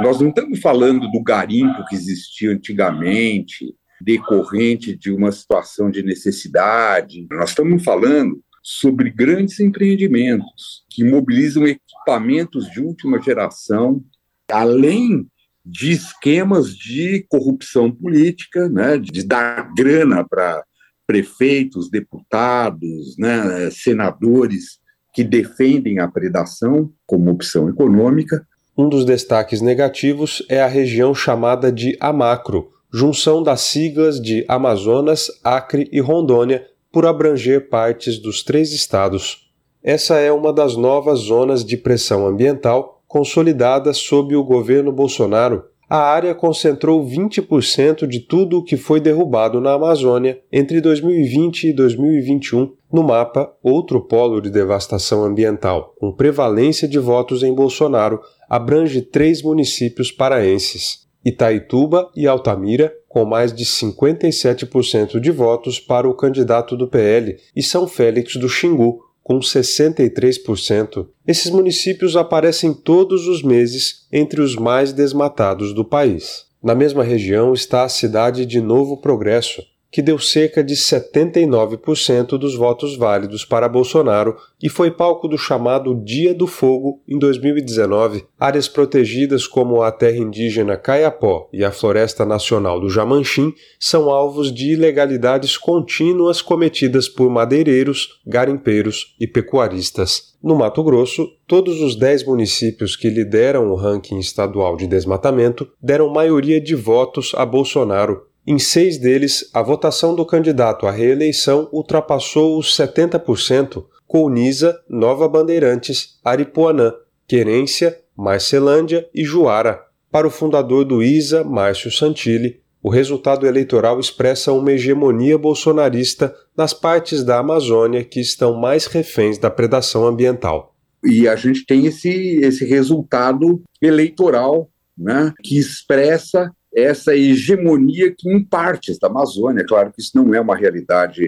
Nós não estamos falando do garimpo que existia antigamente, decorrente de uma situação de necessidade. Nós estamos falando sobre grandes empreendimentos que mobilizam equipamentos de última geração, além de esquemas de corrupção política, né, de dar grana para prefeitos, deputados, né, senadores que defendem a predação como opção econômica. Um dos destaques negativos é a região chamada de Amacro, junção das siglas de Amazonas, Acre e Rondônia, por abranger partes dos três estados. Essa é uma das novas zonas de pressão ambiental consolidadas sob o governo Bolsonaro, a área concentrou 20% de tudo o que foi derrubado na Amazônia entre 2020 e 2021 no mapa Outro Polo de Devastação Ambiental, com prevalência de votos em Bolsonaro, abrange três municípios paraenses: Itaituba e Altamira, com mais de 57% de votos para o candidato do PL, e São Félix do Xingu, com 63%. Esses municípios aparecem todos os meses entre os mais desmatados do país. Na mesma região está a cidade de Novo Progresso, que deu cerca de 79% dos votos válidos para Bolsonaro e foi palco do chamado Dia do Fogo em 2019. Áreas protegidas como a terra indígena Caiapó e a Floresta Nacional do Jamanchim são alvos de ilegalidades contínuas cometidas por madeireiros, garimpeiros e pecuaristas. No Mato Grosso, todos os 10 municípios que lideram o ranking estadual de desmatamento deram maioria de votos a Bolsonaro, em seis deles, a votação do candidato à reeleição ultrapassou os 70%, com Nisa, Nova Bandeirantes, Aripuanã, Querência, Marcelândia e Juara. Para o fundador do ISA, Márcio Santilli, o resultado eleitoral expressa uma hegemonia bolsonarista nas partes da Amazônia que estão mais reféns da predação ambiental. E a gente tem esse, esse resultado eleitoral né, que expressa essa hegemonia que em partes da Amazônia, claro que isso não é uma realidade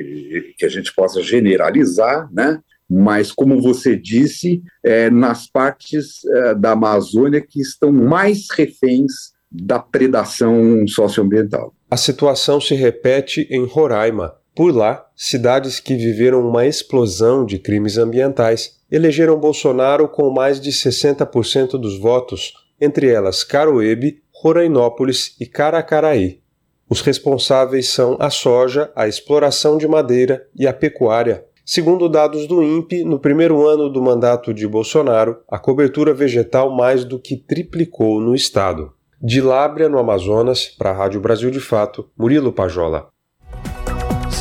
que a gente possa generalizar, né? mas como você disse, é, nas partes é, da Amazônia que estão mais reféns da predação socioambiental. A situação se repete em Roraima. Por lá, cidades que viveram uma explosão de crimes ambientais elegeram Bolsonaro com mais de 60% dos votos, entre elas Caroebe, Rorainópolis e Caracaraí. Os responsáveis são a soja, a exploração de madeira e a pecuária. Segundo dados do INPE, no primeiro ano do mandato de Bolsonaro, a cobertura vegetal mais do que triplicou no estado. De Lábrea, no Amazonas, para a Rádio Brasil de Fato, Murilo Pajola.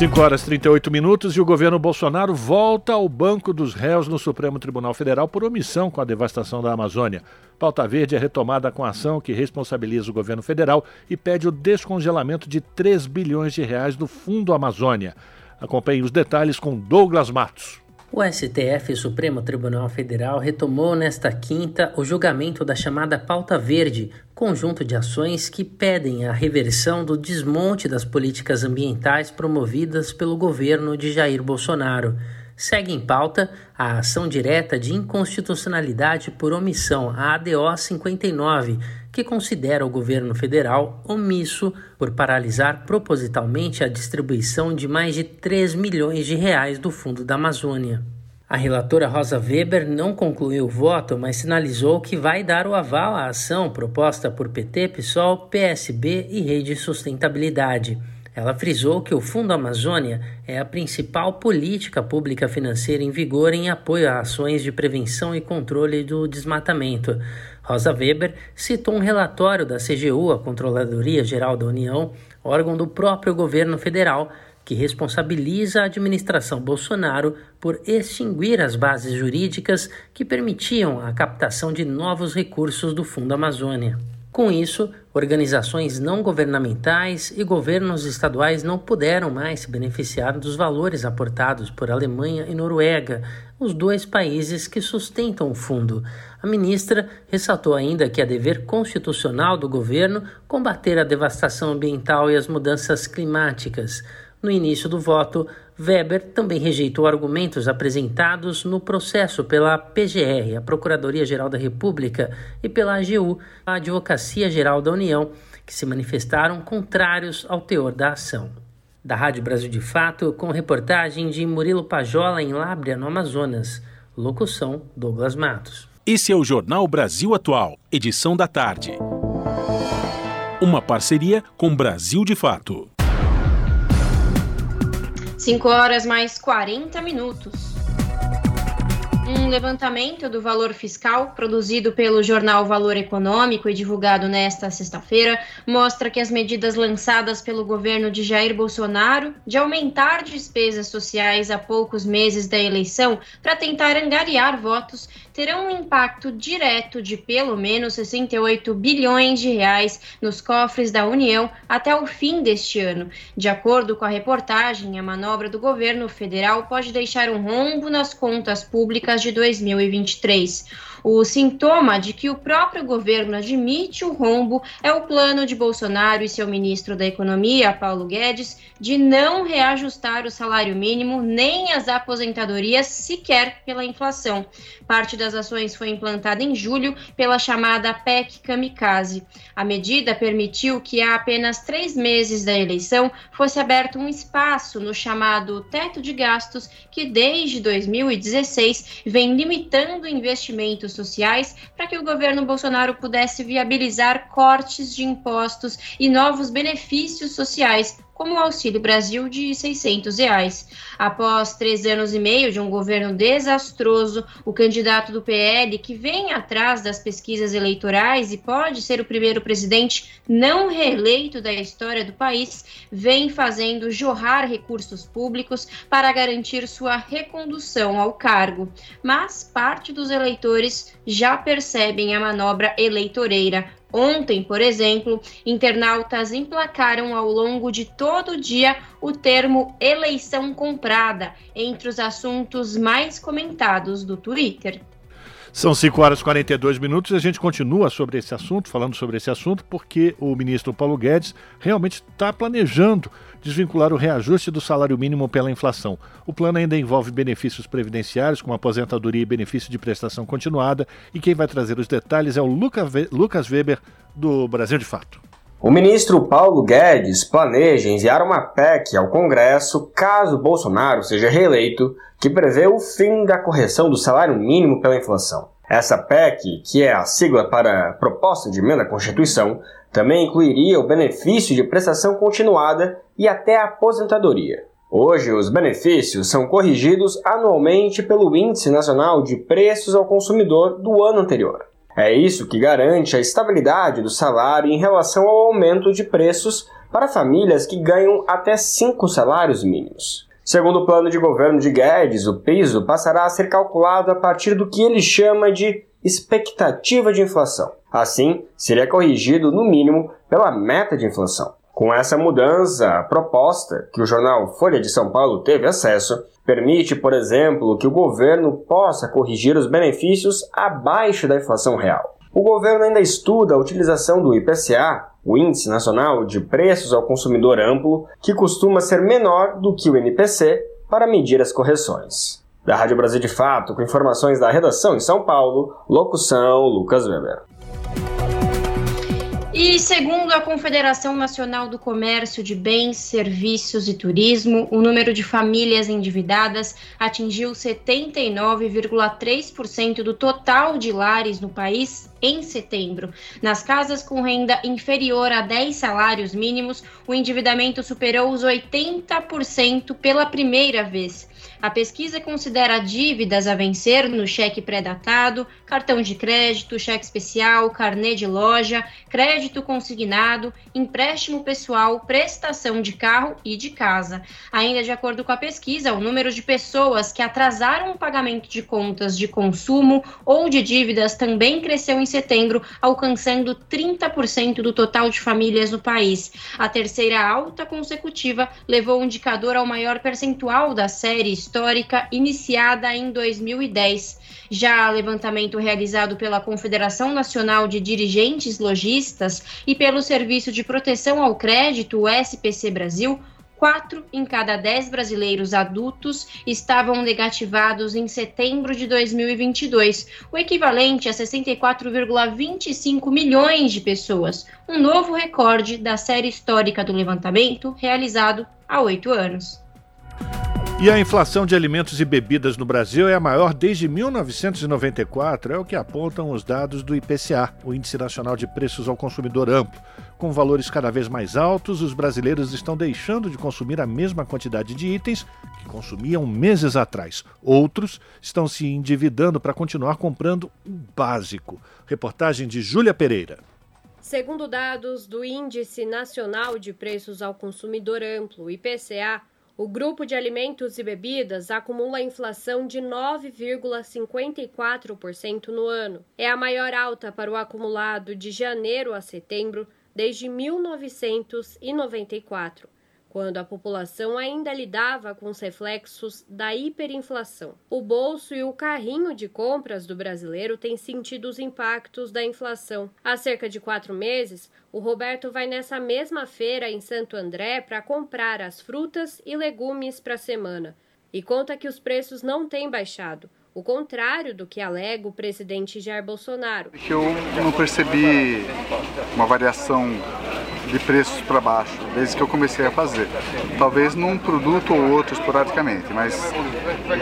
5 horas e 38 minutos e o governo Bolsonaro volta ao banco dos réus no Supremo Tribunal Federal por omissão com a devastação da Amazônia. Pauta Verde é retomada com ação que responsabiliza o governo federal e pede o descongelamento de 3 bilhões de reais do Fundo Amazônia. Acompanhe os detalhes com Douglas Matos. O STF, Supremo Tribunal Federal, retomou nesta quinta o julgamento da chamada Pauta Verde, conjunto de ações que pedem a reversão do desmonte das políticas ambientais promovidas pelo governo de Jair Bolsonaro. Segue em pauta a ação direta de inconstitucionalidade por omissão, a ADO 59, que considera o governo federal omisso por paralisar propositalmente a distribuição de mais de 3 milhões de reais do Fundo da Amazônia. A relatora Rosa Weber não concluiu o voto, mas sinalizou que vai dar o aval à ação proposta por PT, PSOL, PSB e Rede Sustentabilidade. Ela frisou que o Fundo Amazônia é a principal política pública financeira em vigor em apoio a ações de prevenção e controle do desmatamento. Rosa Weber citou um relatório da CGU, a Controladoria Geral da União, órgão do próprio governo federal, que responsabiliza a administração Bolsonaro por extinguir as bases jurídicas que permitiam a captação de novos recursos do Fundo Amazônia. Com isso, organizações não governamentais e governos estaduais não puderam mais se beneficiar dos valores aportados por Alemanha e Noruega, os dois países que sustentam o fundo. A ministra ressaltou ainda que é dever constitucional do governo combater a devastação ambiental e as mudanças climáticas. No início do voto, Weber também rejeitou argumentos apresentados no processo pela PGR, a Procuradoria-Geral da República, e pela AGU, a Advocacia Geral da União, que se manifestaram contrários ao teor da ação. Da Rádio Brasil de Fato, com reportagem de Murilo Pajola em Lábrea, no Amazonas. Locução: Douglas Matos. Esse é o Jornal Brasil Atual, edição da tarde. Uma parceria com Brasil de Fato. 5 horas mais 40 minutos. Um levantamento do valor fiscal produzido pelo jornal Valor Econômico e divulgado nesta sexta-feira mostra que as medidas lançadas pelo governo de Jair Bolsonaro de aumentar despesas sociais a poucos meses da eleição para tentar angariar votos terão um impacto direto de pelo menos 68 bilhões de reais nos cofres da União até o fim deste ano. De acordo com a reportagem, a manobra do governo federal pode deixar um rombo nas contas públicas de 2023. O sintoma de que o próprio governo admite o rombo é o plano de Bolsonaro e seu ministro da Economia, Paulo Guedes, de não reajustar o salário mínimo nem as aposentadorias sequer pela inflação. Parte das ações foi implantada em julho pela chamada PEC Kamikaze. A medida permitiu que há apenas três meses da eleição fosse aberto um espaço no chamado teto de gastos que desde 2016 vem limitando investimentos sociais para que o governo Bolsonaro pudesse viabilizar cortes de impostos e novos benefícios sociais como o Auxílio Brasil de 600 reais. Após três anos e meio de um governo desastroso, o candidato do PL, que vem atrás das pesquisas eleitorais e pode ser o primeiro presidente não reeleito da história do país, vem fazendo jorrar recursos públicos para garantir sua recondução ao cargo. Mas parte dos eleitores já percebem a manobra eleitoreira Ontem, por exemplo, internautas emplacaram ao longo de todo o dia o termo eleição comprada entre os assuntos mais comentados do Twitter. São 5 horas e 42 minutos e a gente continua sobre esse assunto, falando sobre esse assunto, porque o ministro Paulo Guedes realmente está planejando desvincular o reajuste do salário mínimo pela inflação. O plano ainda envolve benefícios previdenciários, como aposentadoria e benefício de prestação continuada, e quem vai trazer os detalhes é o Lucas Weber, do Brasil de Fato. O ministro Paulo Guedes planeja enviar uma PEC ao Congresso caso Bolsonaro seja reeleito, que prevê o fim da correção do salário mínimo pela inflação. Essa PEC, que é a sigla para Proposta de Emenda à Constituição, também incluiria o benefício de prestação continuada e até a aposentadoria. Hoje, os benefícios são corrigidos anualmente pelo Índice Nacional de Preços ao Consumidor do ano anterior. É isso que garante a estabilidade do salário em relação ao aumento de preços para famílias que ganham até cinco salários mínimos. Segundo o plano de governo de Guedes, o piso passará a ser calculado a partir do que ele chama de expectativa de inflação. Assim, seria corrigido no mínimo pela meta de inflação. Com essa mudança, a proposta, que o jornal Folha de São Paulo teve acesso, permite, por exemplo, que o governo possa corrigir os benefícios abaixo da inflação real. O governo ainda estuda a utilização do IPCA, o Índice Nacional de Preços ao Consumidor Amplo, que costuma ser menor do que o NPC, para medir as correções. Da Rádio Brasil de Fato, com informações da redação em São Paulo, locução Lucas Weber. E segundo a Confederação Nacional do Comércio de Bens, Serviços e Turismo, o número de famílias endividadas atingiu 79,3% do total de lares no país em setembro. Nas casas com renda inferior a 10 salários mínimos, o endividamento superou os 80% pela primeira vez. A pesquisa considera dívidas a vencer no cheque pré-datado, cartão de crédito, cheque especial, carnê de loja, crédito consignado, empréstimo pessoal, prestação de carro e de casa. Ainda de acordo com a pesquisa, o número de pessoas que atrasaram o pagamento de contas de consumo ou de dívidas também cresceu em setembro, alcançando 30% do total de famílias no país. A terceira alta consecutiva levou o indicador ao maior percentual da série histórica iniciada em 2010. Já levantamento realizado pela Confederação Nacional de Dirigentes Logistas e pelo Serviço de Proteção ao Crédito, SPC Brasil, quatro em cada dez brasileiros adultos estavam negativados em setembro de 2022, o equivalente a 64,25 milhões de pessoas, um novo recorde da série histórica do levantamento realizado há oito anos. E a inflação de alimentos e bebidas no Brasil é a maior desde 1994, é o que apontam os dados do IPCA, o Índice Nacional de Preços ao Consumidor Amplo. Com valores cada vez mais altos, os brasileiros estão deixando de consumir a mesma quantidade de itens que consumiam meses atrás. Outros estão se endividando para continuar comprando o básico. Reportagem de Júlia Pereira. Segundo dados do Índice Nacional de Preços ao Consumidor Amplo, IPCA, o grupo de alimentos e bebidas acumula inflação de 9,54% no ano. É a maior alta para o acumulado de janeiro a setembro desde 1994 quando a população ainda lidava com os reflexos da hiperinflação. O bolso e o carrinho de compras do brasileiro têm sentido os impactos da inflação. Há cerca de quatro meses, o Roberto vai nessa mesma feira em Santo André para comprar as frutas e legumes para a semana e conta que os preços não têm baixado. O contrário do que alega o presidente Jair Bolsonaro. Eu não percebi uma variação de preços para baixo, desde que eu comecei a fazer. Talvez num produto ou outro esporadicamente, mas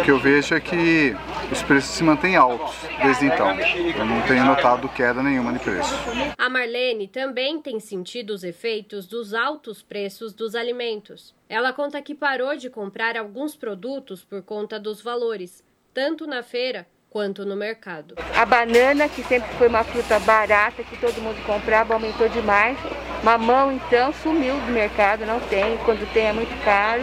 o que eu vejo é que os preços se mantêm altos desde então. Eu não tenho notado queda nenhuma de preço. A Marlene também tem sentido os efeitos dos altos preços dos alimentos. Ela conta que parou de comprar alguns produtos por conta dos valores, tanto na feira quanto no mercado. A banana, que sempre foi uma fruta barata, que todo mundo comprava, aumentou demais. Mamão, então, sumiu do mercado, não tem. Quando tem é muito caro.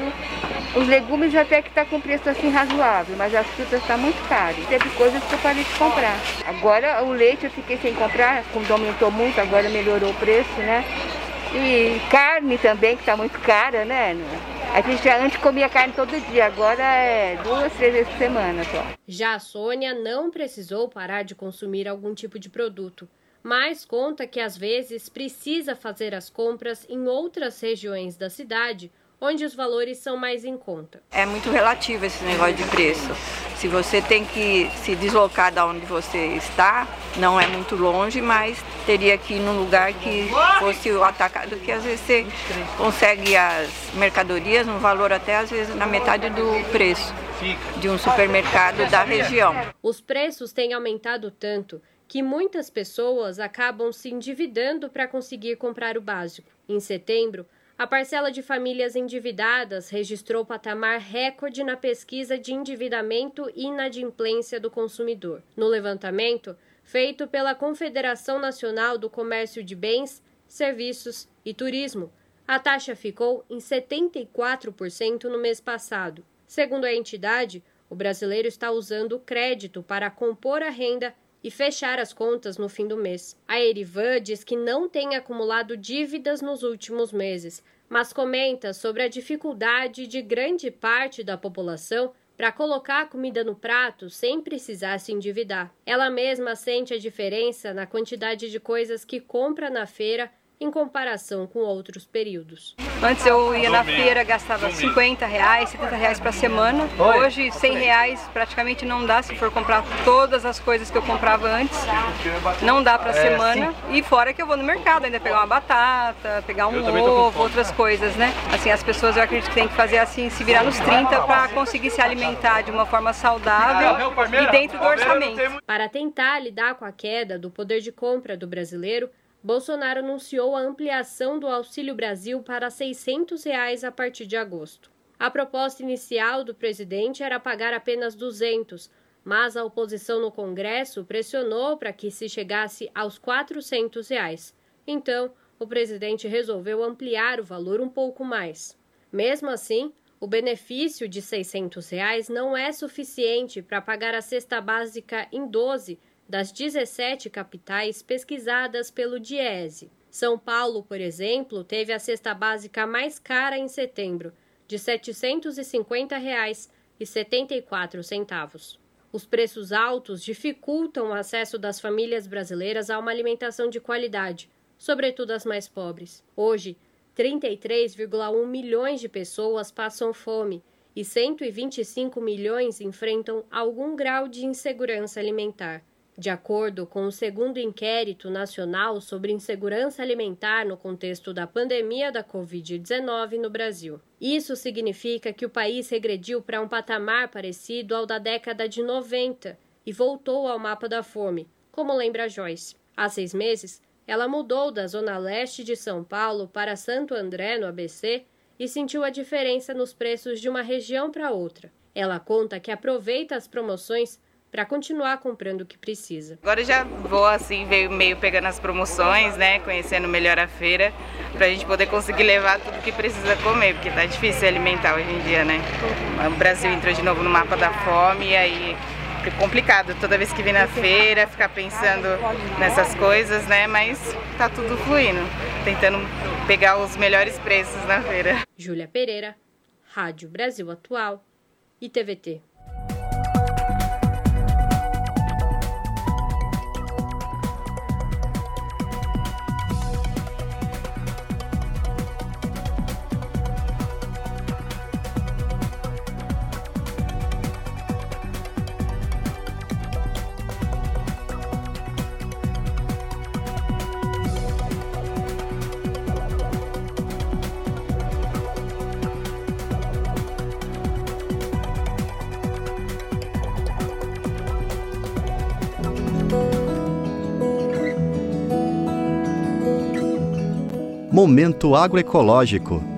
Os legumes até que está com preço assim razoável, mas as frutas estão tá muito caras. Teve coisas que eu parei de comprar. Agora o leite eu fiquei sem comprar, quando aumentou muito, agora melhorou o preço, né? E carne também, que está muito cara, né? A gente antes comia carne todo dia, agora é duas, três vezes por semana só. Já a Sônia não precisou parar de consumir algum tipo de produto, mas conta que às vezes precisa fazer as compras em outras regiões da cidade onde os valores são mais em conta. É muito relativo esse negócio de preço. Se você tem que se deslocar da onde você está, não é muito longe, mas teria que ir num lugar que fosse o atacado, que às vezes você consegue as mercadorias no valor até às vezes na metade do preço de um supermercado da região. Os preços têm aumentado tanto que muitas pessoas acabam se endividando para conseguir comprar o básico. Em setembro, a parcela de famílias endividadas registrou patamar recorde na pesquisa de endividamento e inadimplência do consumidor. No levantamento, feito pela Confederação Nacional do Comércio de Bens, Serviços e Turismo, a taxa ficou em 74% no mês passado. Segundo a entidade, o brasileiro está usando o crédito para compor a renda e fechar as contas no fim do mês. A Erivan diz que não tem acumulado dívidas nos últimos meses, mas comenta sobre a dificuldade de grande parte da população para colocar a comida no prato sem precisar se endividar. Ela mesma sente a diferença na quantidade de coisas que compra na feira em comparação com outros períodos. Antes eu ia na feira, gastava 50 reais, 70 reais para semana. Hoje 100 reais praticamente não dá se for comprar todas as coisas que eu comprava antes. Não dá para é, semana. E fora que eu vou no mercado ainda pegar uma batata, pegar um ovo, outras coisas, né? Assim, as pessoas eu acredito que tem que fazer assim, se virar nos 30 para conseguir se alimentar de uma forma saudável e dentro do orçamento. Para tentar lidar com a queda do poder de compra do brasileiro, Bolsonaro anunciou a ampliação do Auxílio Brasil para 600 reais a partir de agosto. A proposta inicial do presidente era pagar apenas 200, mas a oposição no Congresso pressionou para que se chegasse aos 400 reais. Então, o presidente resolveu ampliar o valor um pouco mais. Mesmo assim, o benefício de 600 reais não é suficiente para pagar a cesta básica em 12 das 17 capitais pesquisadas pelo Diese. São Paulo, por exemplo, teve a cesta básica mais cara em setembro, de R$ 750,74. Os preços altos dificultam o acesso das famílias brasileiras a uma alimentação de qualidade, sobretudo as mais pobres. Hoje, 33,1 milhões de pessoas passam fome e 125 milhões enfrentam algum grau de insegurança alimentar. De acordo com o segundo inquérito nacional sobre insegurança alimentar no contexto da pandemia da Covid-19 no Brasil. Isso significa que o país regrediu para um patamar parecido ao da década de 90 e voltou ao mapa da fome, como lembra Joyce. Há seis meses, ela mudou da zona leste de São Paulo para Santo André, no ABC, e sentiu a diferença nos preços de uma região para outra. Ela conta que aproveita as promoções para continuar comprando o que precisa. Agora já vou assim, veio meio pegando as promoções, né, conhecendo melhor a feira, para a gente poder conseguir levar tudo que precisa comer, porque tá difícil alimentar hoje em dia, né? O Brasil entrou de novo no mapa da fome e aí é complicado toda vez que vem na feira, ficar pensando nessas coisas, né? Mas tá tudo fluindo, tentando pegar os melhores preços na feira. Júlia Pereira, Rádio Brasil Atual e TVT. Momento agroecológico.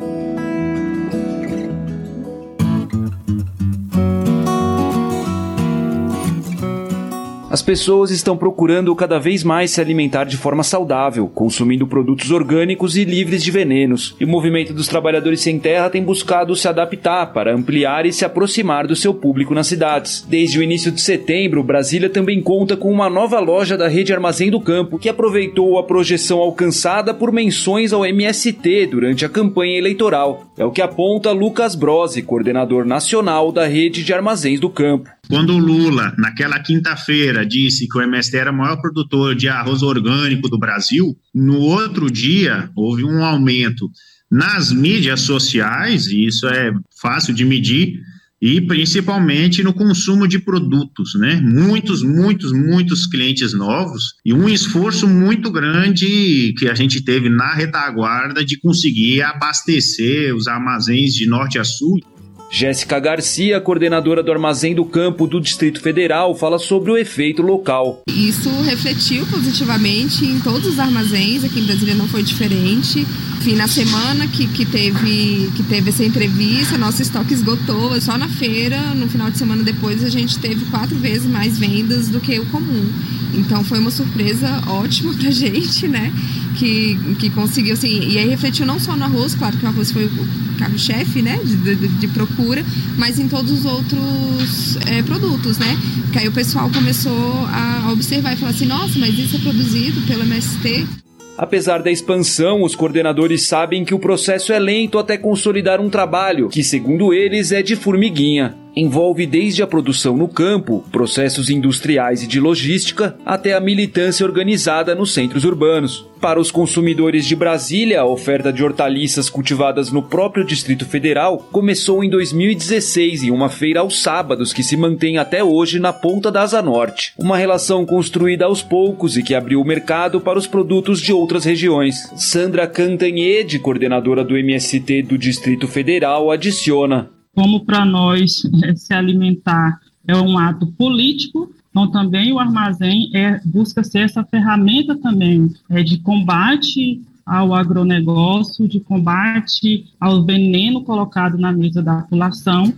As pessoas estão procurando cada vez mais se alimentar de forma saudável, consumindo produtos orgânicos e livres de venenos. E o movimento dos trabalhadores sem terra tem buscado se adaptar para ampliar e se aproximar do seu público nas cidades. Desde o início de setembro, Brasília também conta com uma nova loja da rede Armazém do Campo, que aproveitou a projeção alcançada por menções ao MST durante a campanha eleitoral. É o que aponta Lucas Brosi, coordenador nacional da rede de armazéns do campo. Quando o Lula, naquela quinta-feira, disse que o MST era o maior produtor de arroz orgânico do Brasil, no outro dia houve um aumento nas mídias sociais, e isso é fácil de medir, e principalmente no consumo de produtos, né? Muitos, muitos, muitos clientes novos e um esforço muito grande que a gente teve na retaguarda de conseguir abastecer os armazéns de norte a sul. Jéssica Garcia, coordenadora do Armazém do Campo do Distrito Federal, fala sobre o efeito local. Isso refletiu positivamente em todos os armazéns, aqui em Brasília não foi diferente. Enfim, na semana que, que, teve, que teve essa entrevista, nosso estoque esgotou. Só na feira, no final de semana depois, a gente teve quatro vezes mais vendas do que o comum. Então foi uma surpresa ótima pra gente, né? Que, que conseguiu, assim, e aí refletiu não só no arroz, claro que o arroz foi o carro-chefe, né, de, de, de, procura, mas em todos os outros é, produtos, né? Que aí o pessoal começou a observar e falar assim, nossa, mas isso é produzido pelo MST. Apesar da expansão, os coordenadores sabem que o processo é lento até consolidar um trabalho, que, segundo eles, é de formiguinha envolve desde a produção no campo, processos industriais e de logística, até a militância organizada nos centros urbanos. Para os consumidores de Brasília, a oferta de hortaliças cultivadas no próprio Distrito Federal começou em 2016 em uma feira aos sábados que se mantém até hoje na ponta da Asa Norte. Uma relação construída aos poucos e que abriu o mercado para os produtos de outras regiões. Sandra Cantanhede, coordenadora do MST do Distrito Federal, adiciona: como para nós é, se alimentar é um ato político, então também o armazém é, busca ser essa ferramenta também é, de combate ao agronegócio, de combate ao veneno colocado na mesa da população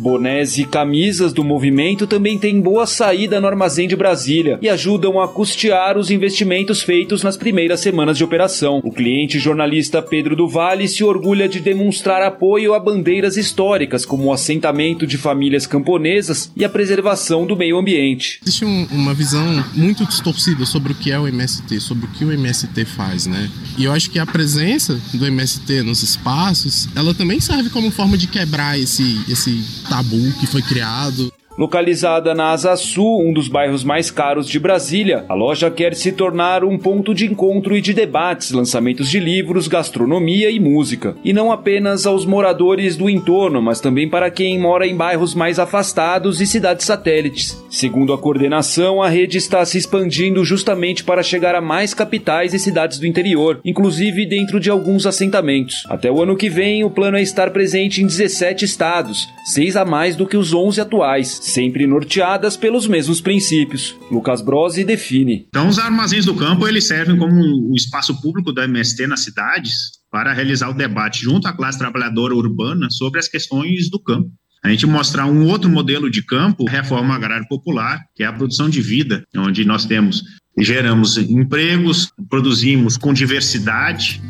Bonés e camisas do movimento também têm boa saída no armazém de Brasília e ajudam a custear os investimentos feitos nas primeiras semanas de operação. O cliente jornalista Pedro do Vale se orgulha de demonstrar apoio a bandeiras históricas, como o assentamento de famílias camponesas e a preservação do meio ambiente. Existe um, uma visão muito distorcida sobre o que é o MST, sobre o que o MST faz, né? E eu acho que a presença do MST nos espaços, ela também serve como forma de quebrar esse, esse tabu que foi criado. Localizada na Asa Sul, um dos bairros mais caros de Brasília, a loja quer se tornar um ponto de encontro e de debates, lançamentos de livros, gastronomia e música. E não apenas aos moradores do entorno, mas também para quem mora em bairros mais afastados e cidades satélites. Segundo a coordenação, a rede está se expandindo justamente para chegar a mais capitais e cidades do interior, inclusive dentro de alguns assentamentos. Até o ano que vem, o plano é estar presente em 17 estados, seis a mais do que os 11 atuais sempre norteadas pelos mesmos princípios. Lucas Brosi define. Então, os armazéns do campo eles servem como o espaço público da MST nas cidades para realizar o debate junto à classe trabalhadora urbana sobre as questões do campo. A gente mostrar um outro modelo de campo, reforma agrária popular, que é a produção de vida, onde nós temos geramos empregos, produzimos com diversidade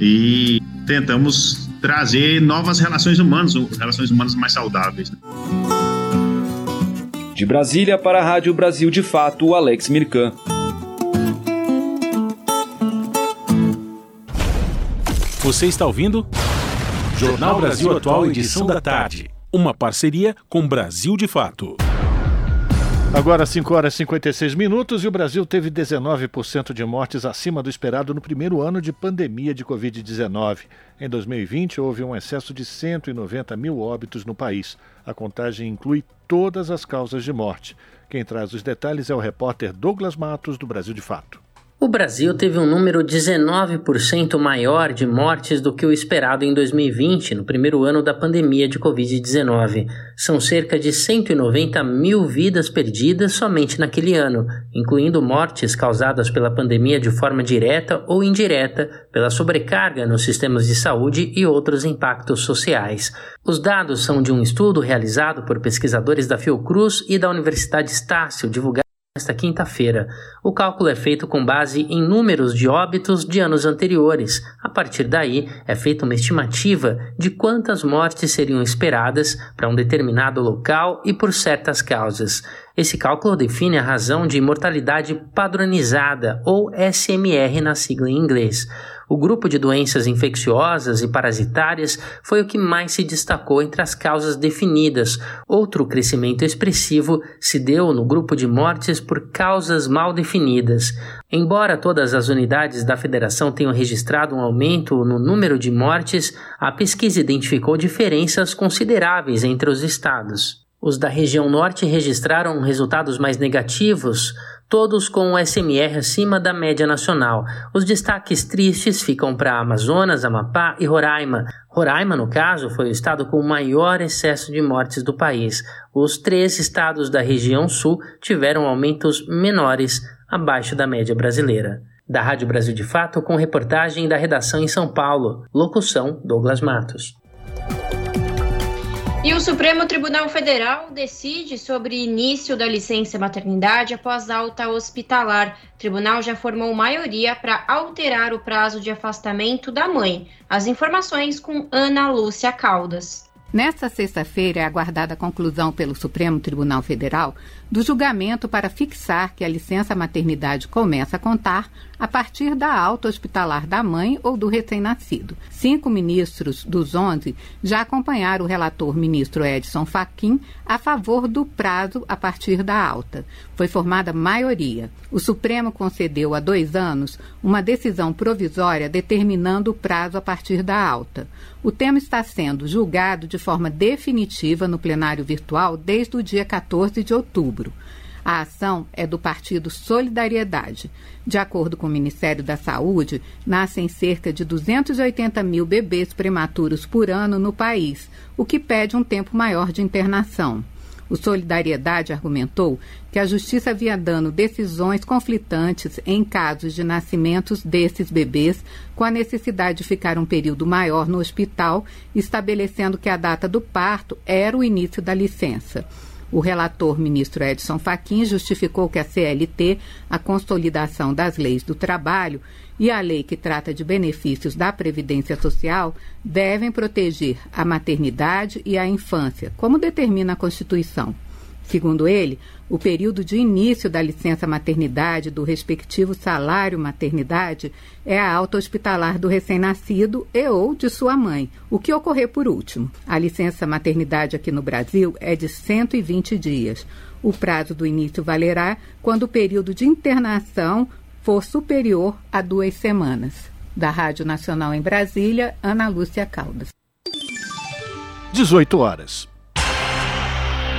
e tentamos trazer novas relações humanas, relações humanas mais saudáveis. Né? De Brasília para a Rádio Brasil de Fato, Alex Mirkan. Você está ouvindo? Jornal Brasil Atual, edição da tarde. Uma parceria com Brasil de Fato. Agora 5 horas e 56 minutos e o Brasil teve 19% de mortes acima do esperado no primeiro ano de pandemia de Covid-19. Em 2020, houve um excesso de 190 mil óbitos no país. A contagem inclui todas as causas de morte. Quem traz os detalhes é o repórter Douglas Matos, do Brasil de Fato. O Brasil teve um número 19% maior de mortes do que o esperado em 2020, no primeiro ano da pandemia de Covid-19. São cerca de 190 mil vidas perdidas somente naquele ano, incluindo mortes causadas pela pandemia de forma direta ou indireta, pela sobrecarga nos sistemas de saúde e outros impactos sociais. Os dados são de um estudo realizado por pesquisadores da Fiocruz e da Universidade Estácio, divulgado nesta quinta-feira. O cálculo é feito com base em números de óbitos de anos anteriores. A partir daí, é feita uma estimativa de quantas mortes seriam esperadas para um determinado local e por certas causas. Esse cálculo define a razão de mortalidade padronizada, ou SMR na sigla em inglês. O grupo de doenças infecciosas e parasitárias foi o que mais se destacou entre as causas definidas. Outro crescimento expressivo se deu no grupo de mortes por causas mal definidas. Embora todas as unidades da federação tenham registrado um aumento no número de mortes, a pesquisa identificou diferenças consideráveis entre os estados. Os da região norte registraram resultados mais negativos, todos com o SMR acima da média nacional. Os destaques tristes ficam para Amazonas, Amapá e Roraima. Roraima, no caso, foi o estado com o maior excesso de mortes do país. Os três estados da região sul tiveram aumentos menores, abaixo da média brasileira. Da Rádio Brasil de Fato, com reportagem da redação em São Paulo. Locução: Douglas Matos. E o Supremo Tribunal Federal decide sobre início da licença maternidade após alta hospitalar. O tribunal já formou maioria para alterar o prazo de afastamento da mãe. As informações com Ana Lúcia Caldas. Nesta sexta-feira é aguardada a conclusão pelo Supremo Tribunal Federal do julgamento para fixar que a licença maternidade começa a contar a partir da alta hospitalar da mãe ou do recém-nascido. Cinco ministros dos onze já acompanharam o relator ministro Edson Fachin a favor do prazo a partir da alta. Foi formada maioria. O Supremo concedeu há dois anos uma decisão provisória determinando o prazo a partir da alta. O tema está sendo julgado de forma definitiva no plenário virtual desde o dia 14 de outubro. A ação é do Partido Solidariedade. De acordo com o Ministério da Saúde, nascem cerca de 280 mil bebês prematuros por ano no país, o que pede um tempo maior de internação. O Solidariedade argumentou que a Justiça havia dando decisões conflitantes em casos de nascimentos desses bebês, com a necessidade de ficar um período maior no hospital, estabelecendo que a data do parto era o início da licença. O relator, ministro Edson Fachin, justificou que a CLT, a consolidação das leis do trabalho e a lei que trata de benefícios da Previdência Social devem proteger a maternidade e a infância, como determina a Constituição. Segundo ele, o período de início da licença maternidade do respectivo salário maternidade é a alta hospitalar do recém-nascido e ou de sua mãe, o que ocorrer por último. A licença maternidade aqui no Brasil é de 120 dias. O prazo do início valerá quando o período de internação for superior a duas semanas. Da Rádio Nacional em Brasília, Ana Lúcia Caldas. 18 horas.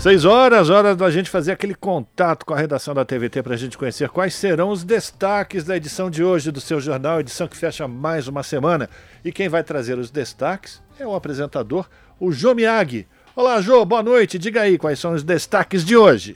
Seis horas, hora da gente fazer aquele contato com a redação da TVT para a gente conhecer quais serão os destaques da edição de hoje do seu jornal, edição que fecha mais uma semana. E quem vai trazer os destaques é o apresentador, o Jô Miyagi. Olá, Jô, boa noite. Diga aí quais são os destaques de hoje.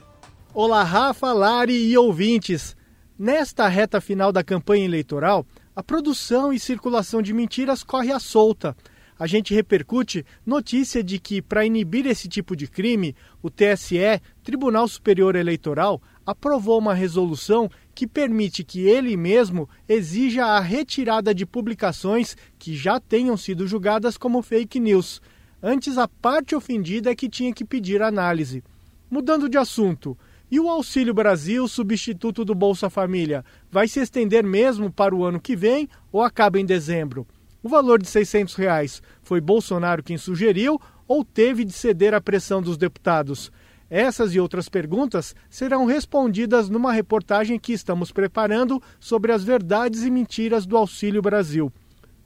Olá, Rafa, Lari e ouvintes. Nesta reta final da campanha eleitoral, a produção e circulação de mentiras corre à solta a gente repercute notícia de que, para inibir esse tipo de crime, o TSE, Tribunal Superior Eleitoral, aprovou uma resolução que permite que ele mesmo exija a retirada de publicações que já tenham sido julgadas como fake news. Antes, a parte ofendida é que tinha que pedir análise. Mudando de assunto, e o Auxílio Brasil, substituto do Bolsa Família, vai se estender mesmo para o ano que vem ou acaba em dezembro? O valor de 600 reais foi Bolsonaro quem sugeriu ou teve de ceder à pressão dos deputados? Essas e outras perguntas serão respondidas numa reportagem que estamos preparando sobre as verdades e mentiras do Auxílio Brasil.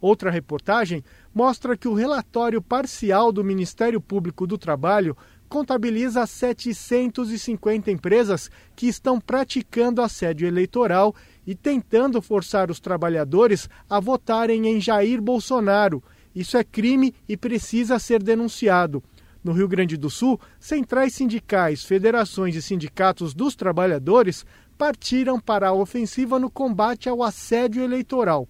Outra reportagem mostra que o relatório parcial do Ministério Público do Trabalho contabiliza 750 empresas que estão praticando assédio eleitoral e tentando forçar os trabalhadores a votarem em Jair Bolsonaro. Isso é crime e precisa ser denunciado. No Rio Grande do Sul, centrais sindicais, federações e sindicatos dos trabalhadores partiram para a ofensiva no combate ao assédio eleitoral.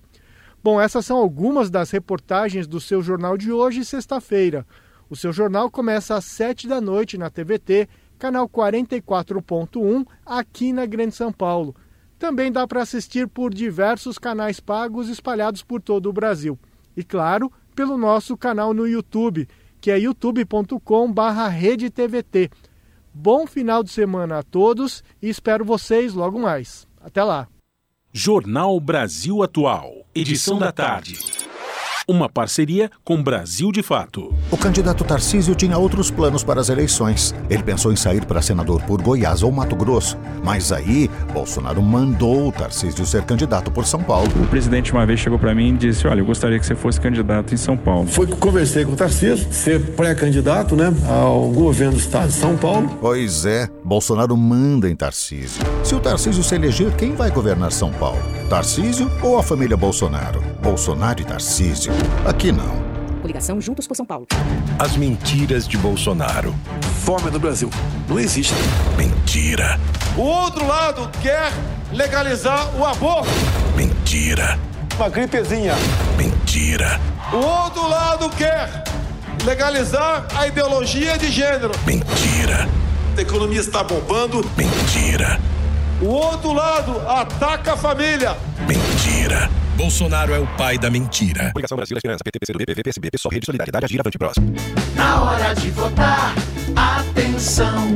Bom, essas são algumas das reportagens do seu jornal de hoje, sexta-feira. O seu jornal começa às 7 da noite na TVT, canal 44.1, aqui na Grande São Paulo. Também dá para assistir por diversos canais pagos espalhados por todo o Brasil. E claro, pelo nosso canal no YouTube, que é youtube.com/redetvt. Bom final de semana a todos e espero vocês logo mais. Até lá. Jornal Brasil Atual, edição da tarde uma parceria com Brasil de Fato. O candidato Tarcísio tinha outros planos para as eleições. Ele pensou em sair para senador por Goiás ou Mato Grosso. Mas aí, Bolsonaro mandou o Tarcísio ser candidato por São Paulo. O presidente uma vez chegou para mim e disse: Olha, eu gostaria que você fosse candidato em São Paulo. Foi que conversei com o Tarcísio, ser pré-candidato né, ao governo do estado de São Paulo. Pois é, Bolsonaro manda em Tarcísio. Se o Tarcísio se eleger, quem vai governar São Paulo? Tarcísio ou a família Bolsonaro? Bolsonaro e Tarcísio. Aqui não. Coligação Juntos por São Paulo. As mentiras de Bolsonaro. Fome no Brasil. Não existe. Mentira. O outro lado quer legalizar o aborto. Mentira. Uma gripezinha. Mentira. O outro lado quer legalizar a ideologia de gênero. Mentira. A economia está bombando. Mentira. O outro lado ataca a família. Mentira. Bolsonaro é o pai da mentira. Coligação Brasil Esperança, PT, PCdoB, PV, PSB, PSOL, Rede Solidariedade, Agir, Avante Próximo. Na hora de votar, atenção.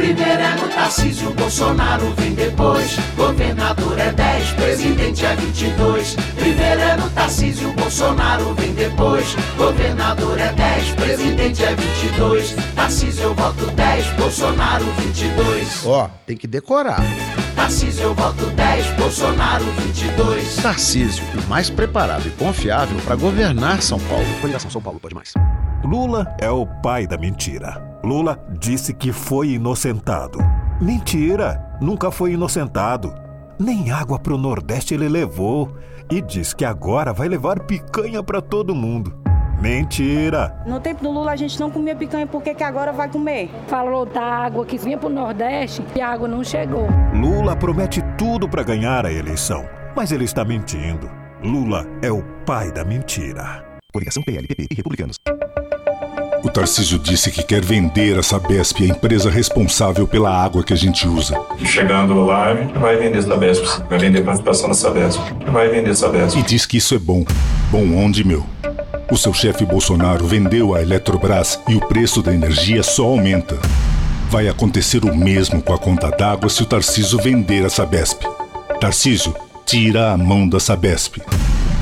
Primeiro é Tarcísio, Bolsonaro vem depois. Governador é 10, presidente é 22. Primeiro é no Tarcísio, Bolsonaro vem depois. Governador é 10, presidente é 22. Tarcísio, eu voto 10, Bolsonaro 22. Ó, tem que decorar. Tarcísio, eu voto 10, Bolsonaro 22. Tarcísio, o mais preparado e confiável para governar São Paulo. Coligação São Paulo, pode mais. Lula é o pai da mentira. Lula disse que foi inocentado. Mentira! Nunca foi inocentado. Nem água pro Nordeste ele levou. E diz que agora vai levar picanha para todo mundo. Mentira! No tempo do Lula a gente não comia picanha, por que, que agora vai comer? Falou da água que vinha pro Nordeste e a água não chegou. Lula promete tudo para ganhar a eleição, mas ele está mentindo. Lula é o pai da mentira. Coligação PLPP e Republicanos. Tarcísio disse que quer vender a Sabesp, a empresa responsável pela água que a gente usa. Chegando lá, a gente vai vender Sabesp, vai vender participação na Sabesp, vai vender Sabesp. E diz que isso é bom. Bom onde, meu? O seu chefe Bolsonaro vendeu a Eletrobras e o preço da energia só aumenta. Vai acontecer o mesmo com a conta d'água se o Tarcísio vender a Sabesp. Tarcísio, tira a mão da Sabesp.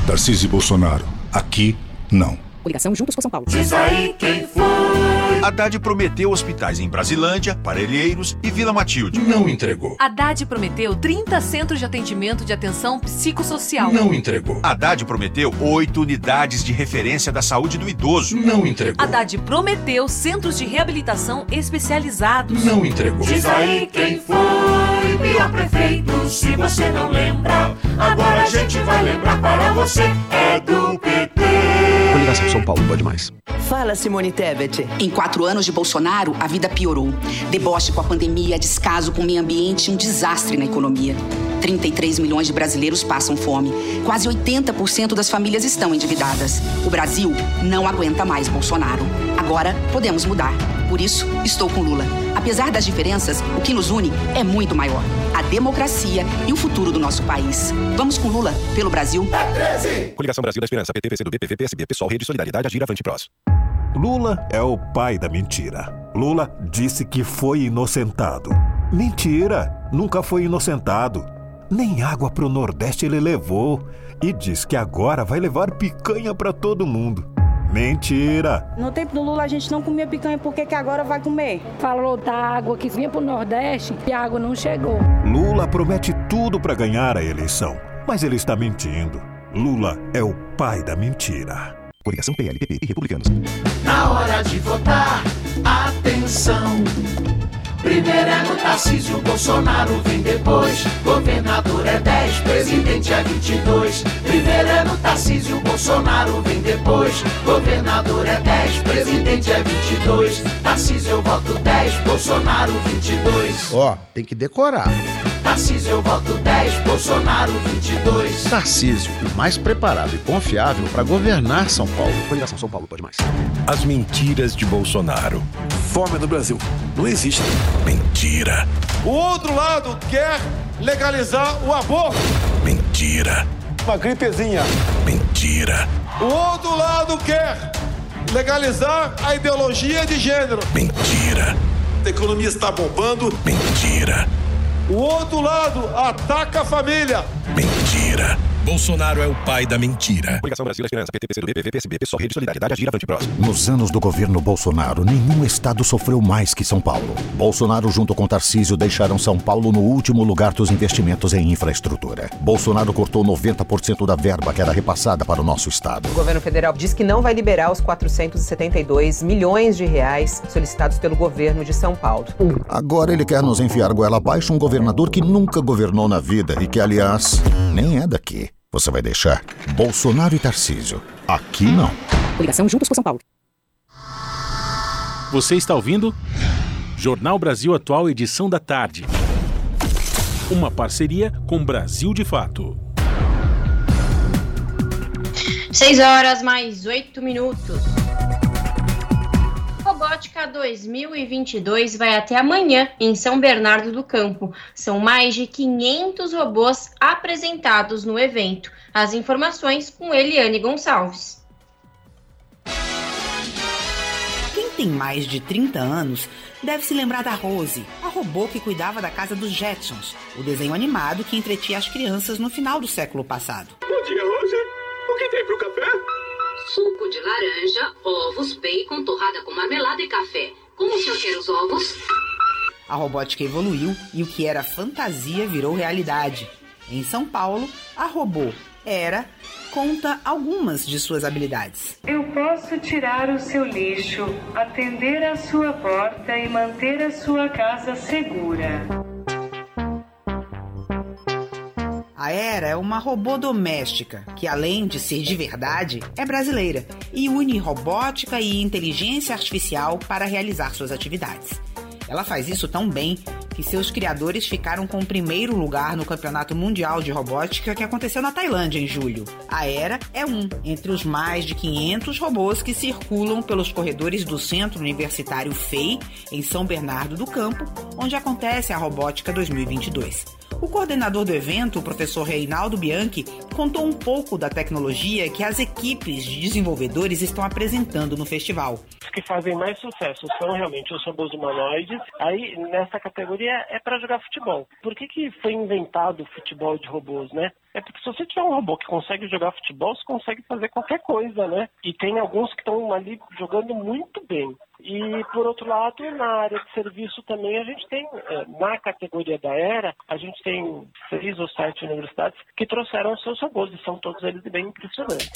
Tarcísio e Bolsonaro, aqui não. Coligação Juntos por São Paulo. Diz aí quem foi. Haddad prometeu hospitais em Brasilândia, Parelheiros e Vila Matilde. Não entregou. Haddad prometeu 30 centros de atendimento de atenção psicossocial. Não entregou. Haddad prometeu oito unidades de referência da saúde do idoso. Não entregou. Haddad prometeu centros de reabilitação especializados. Não entregou. Diz aí quem foi. Pior prefeito, se você não lembra. Agora a gente vai lembrar para você. É do PT. Coligação São Paulo, pode mais. Fala, Simone Tebet. Em quatro anos de Bolsonaro, a vida piorou. Deboche com a pandemia, descaso com o meio ambiente e um desastre na economia. 33 milhões de brasileiros passam fome. Quase 80% das famílias estão endividadas. O Brasil não aguenta mais Bolsonaro. Agora podemos mudar. Por isso, estou com Lula. Apesar das diferenças, o que nos une é muito maior: a democracia e o futuro do nosso país. Vamos com Lula, pelo Brasil. Coligação Brasil da Esperança, PT, PCdoB, PV, PSB, PSOL, Rede Solidariedade, Agir, Avante Prós. Lula é o pai da mentira. Lula disse que foi inocentado. Mentira! Nunca foi inocentado. Nem água pro Nordeste ele levou. E diz que agora vai levar picanha para todo mundo. Mentira! No tempo do Lula a gente não comia picanha, por que, que agora vai comer? Falou da água que vinha pro Nordeste e a água não chegou. Lula promete tudo para ganhar a eleição, mas ele está mentindo. Lula é o pai da mentira. Coligação PLPP e Republicanos. Na hora de votar, atenção. Primeiro é no Tarcísio, Bolsonaro vem depois. Governador é 10, presidente é 22. Primeiro é no Tarcísio, Bolsonaro vem depois. Governador é 10, presidente é 22. Tarcísio eu voto 10, Bolsonaro 22. Ó, tem que decorar. Tarcísio eu voto 10, Bolsonaro 22. Tarcísio, o mais preparado e confiável para governar São Paulo. Coligação São Paulo, pode mais. As mentiras de Bolsonaro. Fome no Brasil. Não existe. Mentira. O outro lado quer legalizar o aborto. Mentira. Uma gripezinha. Mentira. O outro lado quer legalizar a ideologia de gênero. Mentira. A economia está bombando. Mentira. O outro lado ataca a família. Mentira. Bolsonaro é o pai da mentira. Coligação Brasil Esperança, PT, PCdoB, PV, PSB, PSOL, Rede Solidariedade, Agir, Avante Prós. Nos anos do governo Bolsonaro, nenhum estado sofreu mais que São Paulo. Bolsonaro, junto com Tarcísio, deixaram São Paulo no último lugar dos investimentos em infraestrutura. Bolsonaro cortou 90% da verba que era repassada para o nosso estado. O governo federal diz que não vai liberar os 472 milhões de reais solicitados pelo governo de São Paulo. Agora ele quer nos enfiar goela abaixo um governador que nunca governou na vida e que, aliás, nem é daqui. Você vai deixar Bolsonaro e Tarcísio. Aqui não. Coligação Juntos por São Paulo. Você está ouvindo? Jornal Brasil Atual, edição da tarde. Uma parceria com Brasil de Fato. 6 horas mais 8 minutos. Robótica 2022 vai até amanhã em São Bernardo do Campo. São mais de 500 robôs apresentados no evento. As informações com Eliane Gonçalves. tem mais de 30 anos deve se lembrar da Rose, a robô que cuidava da casa dos Jetsons, o desenho animado que entretia as crianças no final do século passado. Bom dia, Rose. O que tem pro café? Suco de laranja, ovos, bacon, torrada com marmelada e café. Como o senhor quer os ovos? A robótica evoluiu e o que era fantasia virou realidade. Em São Paulo, a robô Era conta algumas de suas habilidades. Eu posso tirar o seu lixo, atender a sua porta e manter a sua casa segura. A Era é uma robô doméstica que, além de ser de verdade, é brasileira e une robótica e inteligência artificial para realizar suas atividades. Ela faz isso tão bem que seus criadores ficaram com o primeiro lugar no Campeonato Mundial de Robótica que aconteceu na Tailândia em julho. A Era é um entre os mais de 500 robôs que circulam pelos corredores do Centro Universitário FEI, em São Bernardo do Campo, onde acontece a Robótica 2022. O coordenador do evento, o professor Reinaldo Bianchi, contou um pouco da tecnologia que as equipes de desenvolvedores estão apresentando no festival. Os que fazem mais sucesso são realmente os robôs humanoides. Aí, nessa categoria, é para jogar futebol. Por que, que foi inventado o futebol de robôs, né? É porque se você tiver um robô que consegue jogar futebol, você consegue fazer qualquer coisa, né? E tem alguns que estão ali jogando muito bem. E, por outro lado, na área de serviço também a gente tem, é, na categoria da ERA, a gente tem seis ou sete universidades que trouxeram seus robôs e são todos eles bem impressionantes.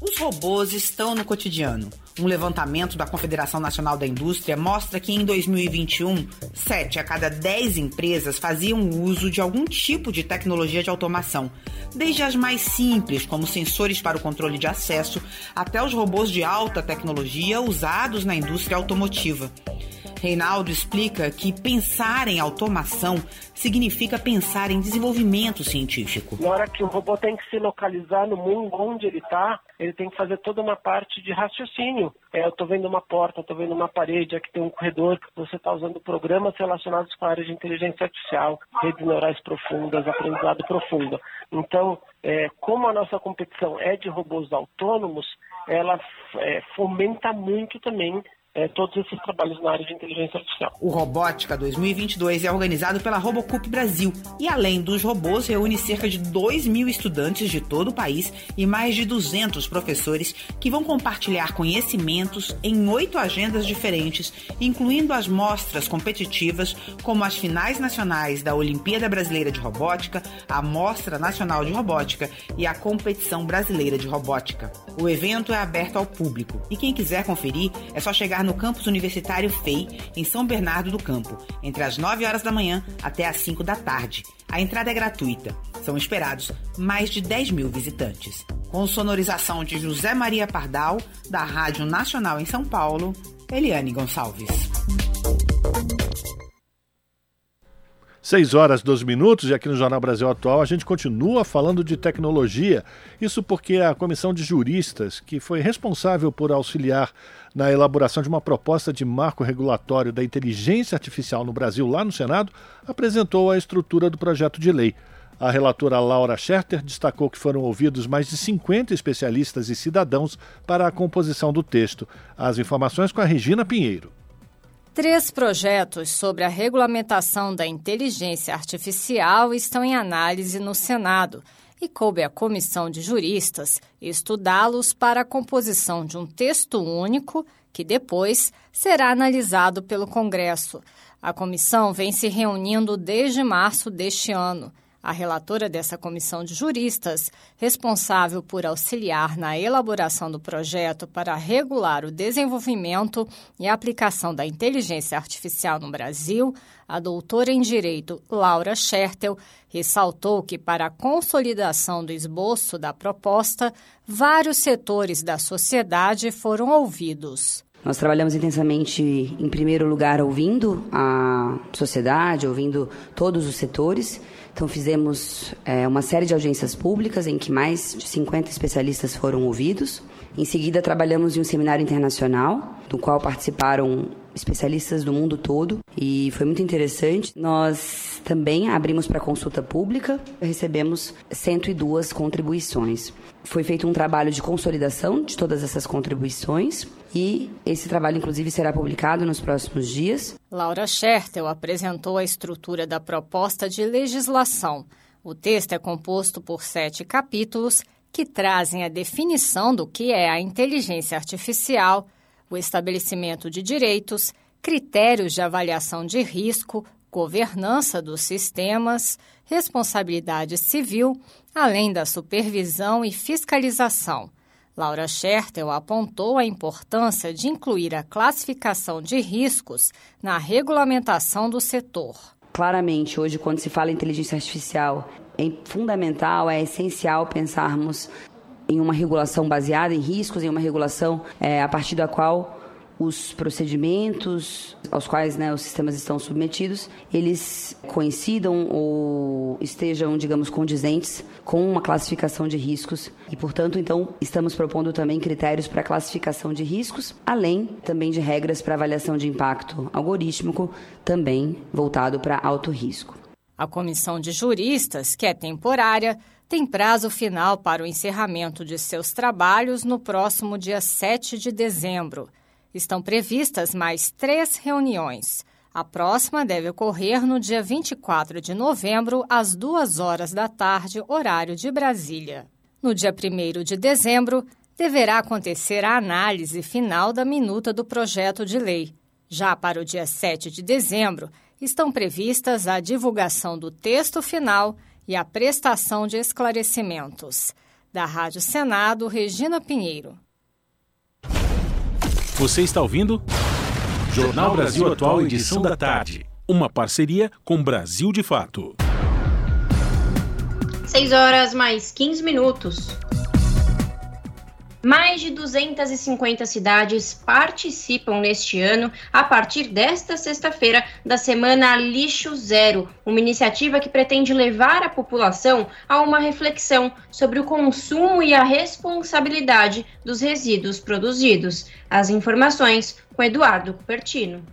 Os robôs estão no cotidiano. Um levantamento da Confederação Nacional da Indústria mostra que em 2021, 7 a cada 10 empresas faziam uso de algum tipo de tecnologia de automação, desde as mais simples, como sensores para o controle de acesso, até os robôs de alta tecnologia usados na indústria automotiva. Reinaldo explica que pensar em automação significa pensar em desenvolvimento científico. Na hora que o robô tem que se localizar no mundo onde ele está, ele tem que fazer toda uma parte de raciocínio. É, eu estou vendo uma porta, estou vendo uma parede, aqui tem um corredor. Você está usando programas relacionados com a área de inteligência artificial, redes neurais profundas, aprendizado profundo. Então, é, como a nossa competição é de robôs autônomos, ela é, fomenta muito também é, todos esses trabalhos na área de inteligência artificial. O Robótica 2022 é organizado pela Robocup Brasil e, além dos robôs, reúne cerca de 2 mil estudantes de todo o país e mais de 200 professores que vão compartilhar conhecimentos em oito agendas diferentes, incluindo as mostras competitivas, como as finais nacionais da Olimpíada Brasileira de Robótica, a Mostra Nacional de Robótica e a Competição Brasileira de Robótica. O evento é aberto ao público e quem quiser conferir é só chegar no campus universitário FEI, em São Bernardo do Campo, entre as 9 horas da manhã até as 5 da tarde. A entrada é gratuita. São esperados mais de 10 mil visitantes. Com sonorização de José Maria Pardal, da Rádio Nacional em São Paulo, Eliane Gonçalves. 6 horas 12 minutos e aqui no Jornal Brasil Atual a gente continua falando de tecnologia. Isso porque a comissão de juristas, que foi responsável por auxiliar na elaboração de uma proposta de marco regulatório da inteligência artificial no Brasil, lá no Senado, apresentou a estrutura do projeto de lei. A relatora Laura Scherter destacou que foram ouvidos mais de 50 especialistas e cidadãos para a composição do texto. As informações com a Regina Pinheiro. Três projetos sobre a regulamentação da inteligência artificial estão em análise no Senado e coube à comissão de juristas estudá-los para a composição de um texto único que depois será analisado pelo Congresso. A comissão vem se reunindo desde março deste ano. A relatora dessa comissão de juristas, responsável por auxiliar na elaboração do projeto para regular o desenvolvimento e aplicação da inteligência artificial no Brasil, a doutora em Direito Laura Schertel, ressaltou que, para a consolidação do esboço da proposta, vários setores da sociedade foram ouvidos. Nós trabalhamos intensamente, em primeiro lugar, ouvindo a sociedade, ouvindo todos os setores então, fizemos é, uma série de audiências públicas em que mais de 50 especialistas foram ouvidos. Em seguida, trabalhamos em um seminário internacional, do qual participaram especialistas do mundo todo, e foi muito interessante. Nós Também abrimos para consulta pública, recebemos 102 contribuições. Foi feito um trabalho de consolidação de todas essas contribuições e esse trabalho, inclusive, será publicado nos próximos dias. Laura Schertel apresentou a estrutura da proposta de legislação. O texto é composto por sete capítulos que trazem a definição do que é a inteligência artificial, o estabelecimento de direitos, critérios de avaliação de risco, governança dos sistemas, responsabilidade civil, além da supervisão e fiscalização. Laura Schertel apontou a importância de incluir a classificação de riscos na regulamentação do setor. Claramente, hoje, quando se fala em inteligência artificial, é fundamental, é essencial pensarmos em uma regulação baseada em riscos, em uma regulação é, a partir da qual os procedimentos aos quais né, os sistemas estão submetidos, eles coincidam ou estejam, digamos, condizentes com uma classificação de riscos e, portanto, então, estamos propondo também critérios para classificação de riscos, além também de regras para avaliação de impacto algorítmico, também voltado para alto risco. A comissão de juristas, que é temporária, tem prazo final para o encerramento de seus trabalhos no próximo dia 7 de dezembro. Estão previstas mais três reuniões. A próxima deve ocorrer no dia 24 de novembro, às duas horas da tarde, horário de Brasília. No dia 1 de dezembro, deverá acontecer a análise final da minuta do projeto de lei. Já para o dia 7 de dezembro, estão previstas a divulgação do texto final e a prestação de esclarecimentos. Da Rádio Senado, Regina Pinheiro. Você está ouvindo? Jornal Brasil Atual, edição da tarde. Uma parceria com Brasil de Fato. 6 horas mais 15 minutos. Mais de 250 cidades participam neste ano, a partir desta sexta-feira, da Semana Lixo Zero, uma iniciativa que pretende levar a população a uma reflexão sobre o consumo e a responsabilidade dos resíduos produzidos. As informações com Eduardo Cupertino.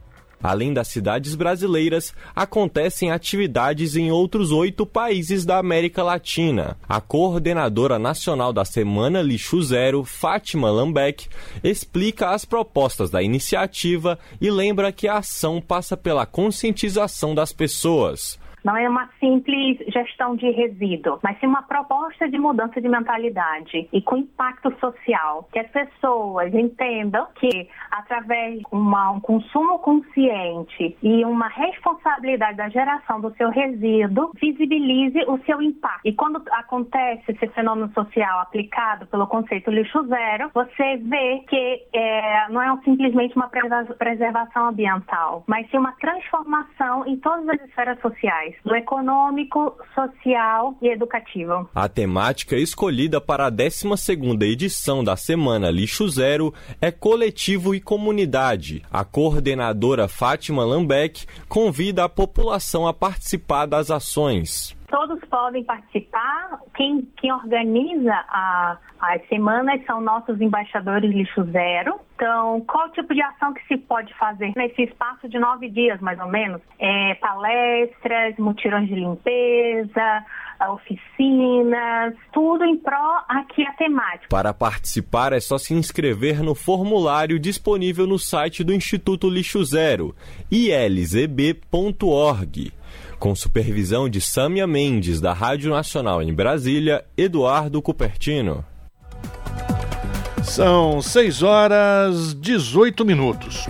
Além das cidades brasileiras, acontecem atividades em outros oito países da América Latina. A coordenadora nacional da Semana Lixo Zero, Fátima Lambeck, explica as propostas da iniciativa e lembra que a ação passa pela conscientização das pessoas. Não é uma simples gestão de resíduo, mas sim uma proposta de mudança de mentalidade e com impacto social. Que as pessoas entendam que, através de uma, um consumo consciente e uma responsabilidade da geração do seu resíduo, visibilize o seu impacto. E quando acontece esse fenômeno social aplicado pelo conceito lixo zero, você vê que é, não é simplesmente uma preservação ambiental, mas sim uma transformação em todas as esferas sociais do econômico, social e educativo. A temática escolhida para a 12ª edição da Semana Lixo Zero é coletivo e comunidade. A coordenadora Fátima Lambeck convida a população a participar das ações todos podem participar. Quem, quem organiza a, as semanas são nossos embaixadores Lixo Zero. Então, qual tipo de ação que se pode fazer nesse espaço de nove dias, mais ou menos? É, palestras, mutirões de limpeza, oficinas, tudo em pró aqui a temática. Para participar é só se inscrever no formulário disponível no site do Instituto Lixo Zero, ilzb.org com supervisão de Sâmia Mendes, da Rádio Nacional em Brasília, Eduardo Cupertino. São 6 horas 18 minutos.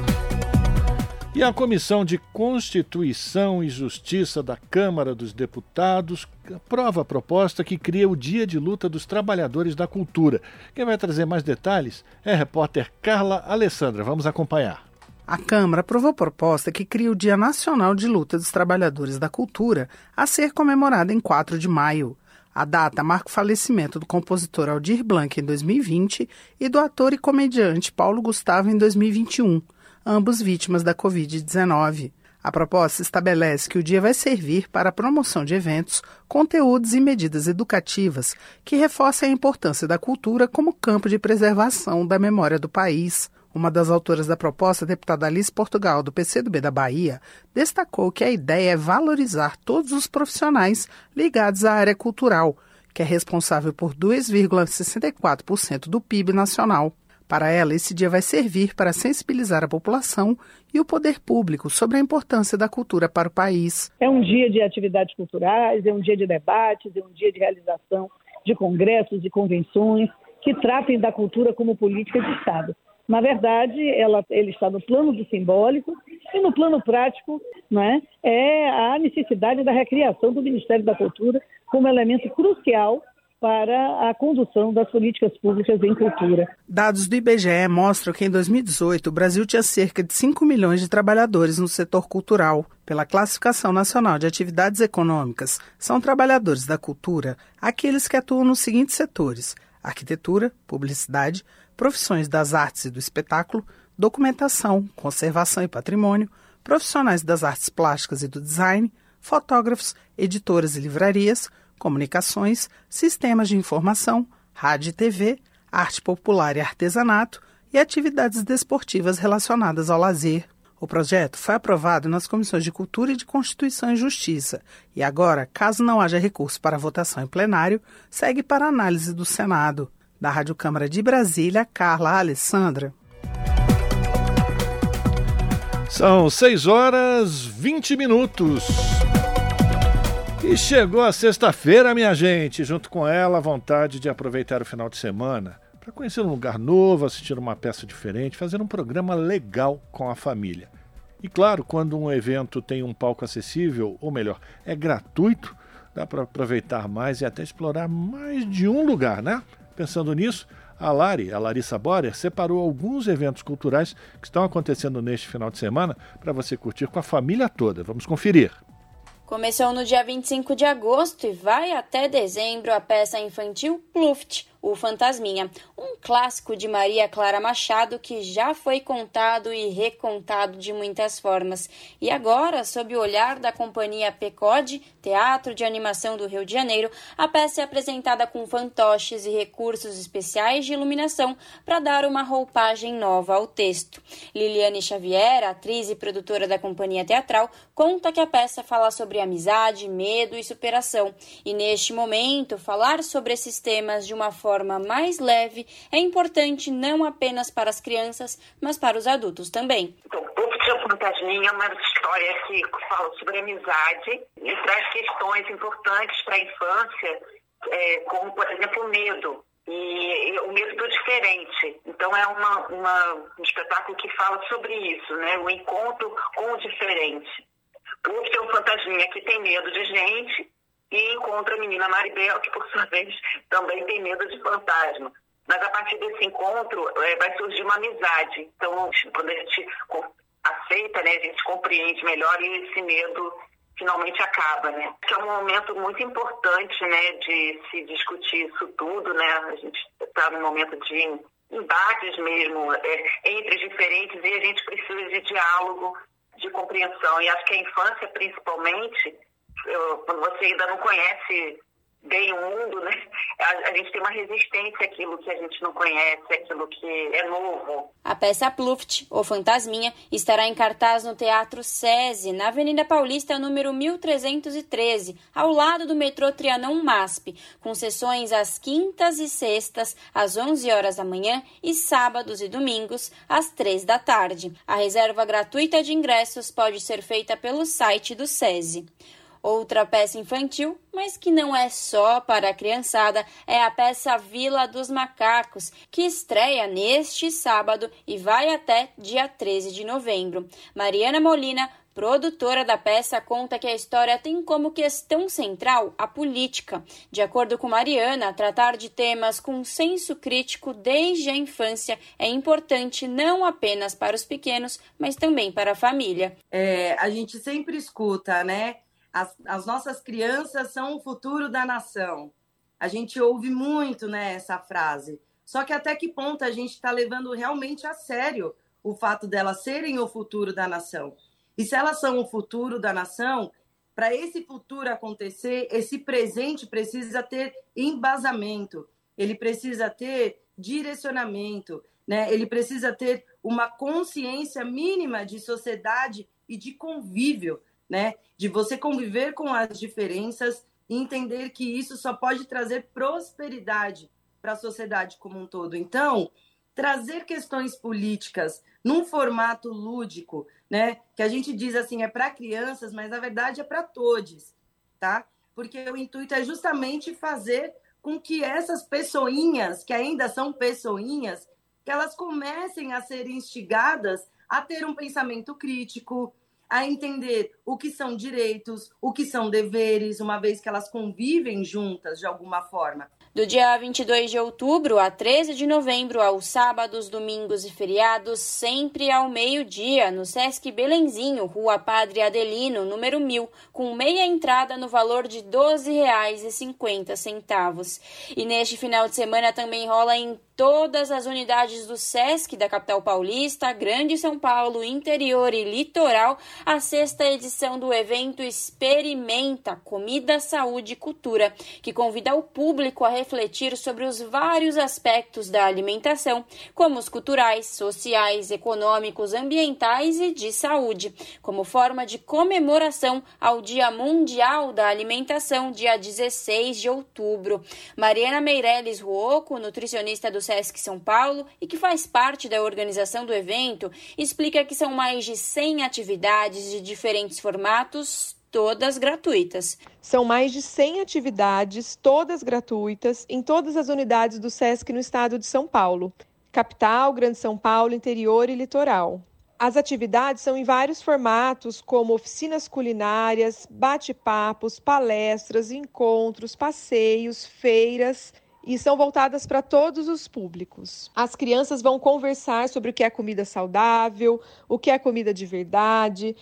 E a Comissão de Constituição e Justiça da Câmara dos Deputados aprova a proposta que cria o Dia de Luta dos Trabalhadores da Cultura. Quem vai trazer mais detalhes é a repórter Carla Alessandra. Vamos acompanhar. A Câmara aprovou proposta que cria o Dia Nacional de Luta dos Trabalhadores da Cultura, a ser comemorado em 4 de maio. A data marca o falecimento do compositor Aldir Blanc em 2020 e do ator e comediante Paulo Gustavo em 2021, ambos vítimas da Covid-19. A proposta estabelece que o dia vai servir para a promoção de eventos, conteúdos e medidas educativas que reforcem a importância da cultura como campo de preservação da memória do país. Uma das autoras da proposta, a deputada Alice Portugal, do PCdoB da Bahia, destacou que a ideia é valorizar todos os profissionais ligados à área cultural, que é responsável por 2,64% do PIB nacional. Para ela, esse dia vai servir para sensibilizar a população e o poder público sobre a importância da cultura para o país. É um dia de atividades culturais, é um dia de debates, é um dia de realização de congressos e convenções que tratem da cultura como política de Estado. Na verdade, ela, ele está no plano do simbólico e no plano prático né, é a necessidade da recriação do Ministério da Cultura como elemento crucial para a condução das políticas públicas em cultura. Dados do IBGE mostram que em 2018 o Brasil tinha cerca de 5 milhões de trabalhadores no setor cultural. Pela Classificação Nacional de Atividades Econômicas, são trabalhadores da cultura aqueles que atuam nos seguintes setores: arquitetura, publicidade, profissões das artes e do espetáculo, documentação, conservação e patrimônio, profissionais das artes plásticas e do design, fotógrafos, editoras e livrarias, comunicações, sistemas de informação, rádio e TV, arte popular e artesanato e atividades desportivas relacionadas ao lazer. O projeto foi aprovado nas comissões de Cultura e de Constituição e Justiça e agora, caso não haja recurso para votação em plenário, segue para análise do Senado. Da Rádio Câmara de Brasília, Carla Alessandra. São 6 horas 20 minutos. E chegou a sexta-feira, minha gente. Junto com ela, a vontade de aproveitar o final de semana para conhecer um lugar novo, assistir uma peça diferente, fazer um programa legal com a família. E claro, quando um evento tem um palco acessível, ou melhor, é gratuito, dá para aproveitar mais e até explorar mais de um lugar, né? Pensando nisso, a Lari, a Larissa Borer, separou alguns eventos culturais que estão acontecendo neste final de semana para você curtir com a família toda. Vamos conferir. Começou no dia 25 de agosto e vai até dezembro a peça infantil Pluft, o Fantasminha, um clássico de Maria Clara Machado que já foi contado e recontado de muitas formas. E agora, sob o olhar da companhia Pecode, Teatro de Animação do Rio de Janeiro, a peça é apresentada com fantoches e recursos especiais de iluminação para dar uma roupagem nova ao texto. Liliane Xavier, atriz e produtora da companhia teatral, conta que a peça fala sobre amizade, medo e superação. E neste momento, falar sobre esses temas de uma forma forma mais leve é importante não apenas para as crianças, mas para os adultos também. Então, o Tia Fantasminha é uma história que fala sobre amizade e traz questões importantes para a infância, é, como, por exemplo, o medo. E, e, o medo do diferente. Então é uma, uma, um espetáculo que fala sobre isso, né? O encontro com o diferente. O seu fantasminha que tem medo de gente e encontra a menina Maribel, que por sua vez também tem medo de fantasma. Mas a partir desse encontro é, vai surgir uma amizade. Então, quando a gente aceita, né, a gente compreende melhor e esse medo finalmente acaba, né? Que é um momento muito importante, né, de se discutir isso tudo, né? A gente está num momento de embates mesmo é, entre os diferentes e a gente precisa de diálogo, de compreensão. E acho que a infância, principalmente, quando você ainda não conhece bem o mundo, né? A, a, gente tem uma resistência àquilo que a gente não conhece, àquilo que é novo. A peça Pluft, ou Fantasminha, estará em cartaz no Teatro SESI, na Avenida Paulista, número 1313, ao lado do metrô Trianon MASP, com sessões às quintas e sextas, às 11 horas da manhã, e sábados e domingos, às 3 da tarde. A reserva gratuita de ingressos pode ser feita pelo site do SESI. Outra peça infantil, mas que não é só para a criançada, é a peça Vila dos Macacos, que estreia neste sábado e vai até dia 13 de novembro. Mariana Molina, produtora da peça, conta que a história tem como questão central a política. De acordo com Mariana, tratar de temas com senso crítico desde a infância é importante não apenas para os pequenos, mas também para a família. É, a gente sempre escuta, né? As, as nossas crianças são o futuro da nação. A gente ouve muito né, essa frase. Só que até que ponto a gente está levando realmente a sério o fato delas serem o futuro da nação? E se elas são o futuro da nação, para esse futuro acontecer, esse presente precisa ter embasamento, ele precisa ter direcionamento, né? Ele precisa ter uma consciência mínima de sociedade e de convívio, né? De você conviver com as diferenças e entender que isso só pode trazer prosperidade para a sociedade como um todo. Então, trazer questões políticas num formato lúdico, né? Que a gente diz assim é para crianças, mas na verdade é para todos, tá? Porque o intuito é justamente fazer com que essas pessoinhas, que ainda são pessoinhas, que elas comecem a ser instigadas a ter um pensamento crítico, a entender o que são direitos, o que são deveres, uma vez que elas convivem juntas de alguma forma. Do dia 22 de outubro a 13 de novembro, aos sábados, domingos e feriados, sempre ao meio-dia, no Sesc Belenzinho, Rua Padre Adelino, número 1000, com meia entrada no valor de R$ 12,50. E neste final de semana também rola em todas as unidades do SESC da capital paulista, Grande São Paulo, interior e litoral, a sexta edição do evento Experimenta Comida, Saúde e Cultura, que convida o público a refletir sobre os vários aspectos da alimentação, como os culturais, sociais, econômicos, ambientais e de saúde, como forma de comemoração ao Dia Mundial da Alimentação, dia 16 de outubro. Mariana Meirelles Ruoco, nutricionista do SESC São Paulo e que faz parte da organização do evento, explica que são mais de 100 atividades de diferentes formatos, todas gratuitas. São mais de 100 atividades, todas gratuitas, em todas as unidades do SESC no estado de São Paulo. Capital, Grande São Paulo, interior e litoral. As atividades são em vários formatos, como oficinas culinárias, bate-papos, palestras, encontros, passeios, feiras e são voltadas para todos os públicos. As crianças vão conversar sobre o que é comida saudável, o que é comida de verdade,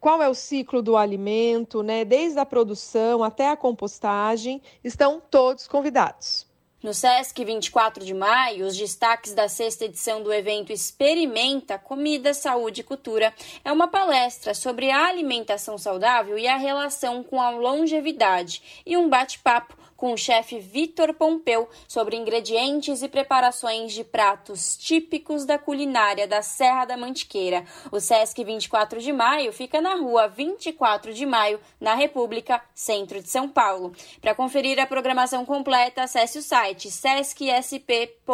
qual é o ciclo do alimento, né? Desde a produção até a compostagem, estão todos convidados. No SESC 24 de maio, os destaques da sexta edição do evento Experimenta Comida, Saúde e Cultura é uma palestra sobre a alimentação saudável e a relação com a longevidade e um bate-papo com o chefe Vitor Pompeu sobre ingredientes e preparações de pratos típicos da culinária da Serra da Mantiqueira. O Sesc 24 de Maio fica na rua 24 de Maio, na República, centro de São Paulo. Para conferir a programação completa, acesse o site sescsp.org.br.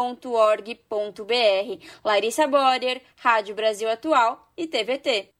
Larissa Borer, Rádio Brasil Atual e TVT.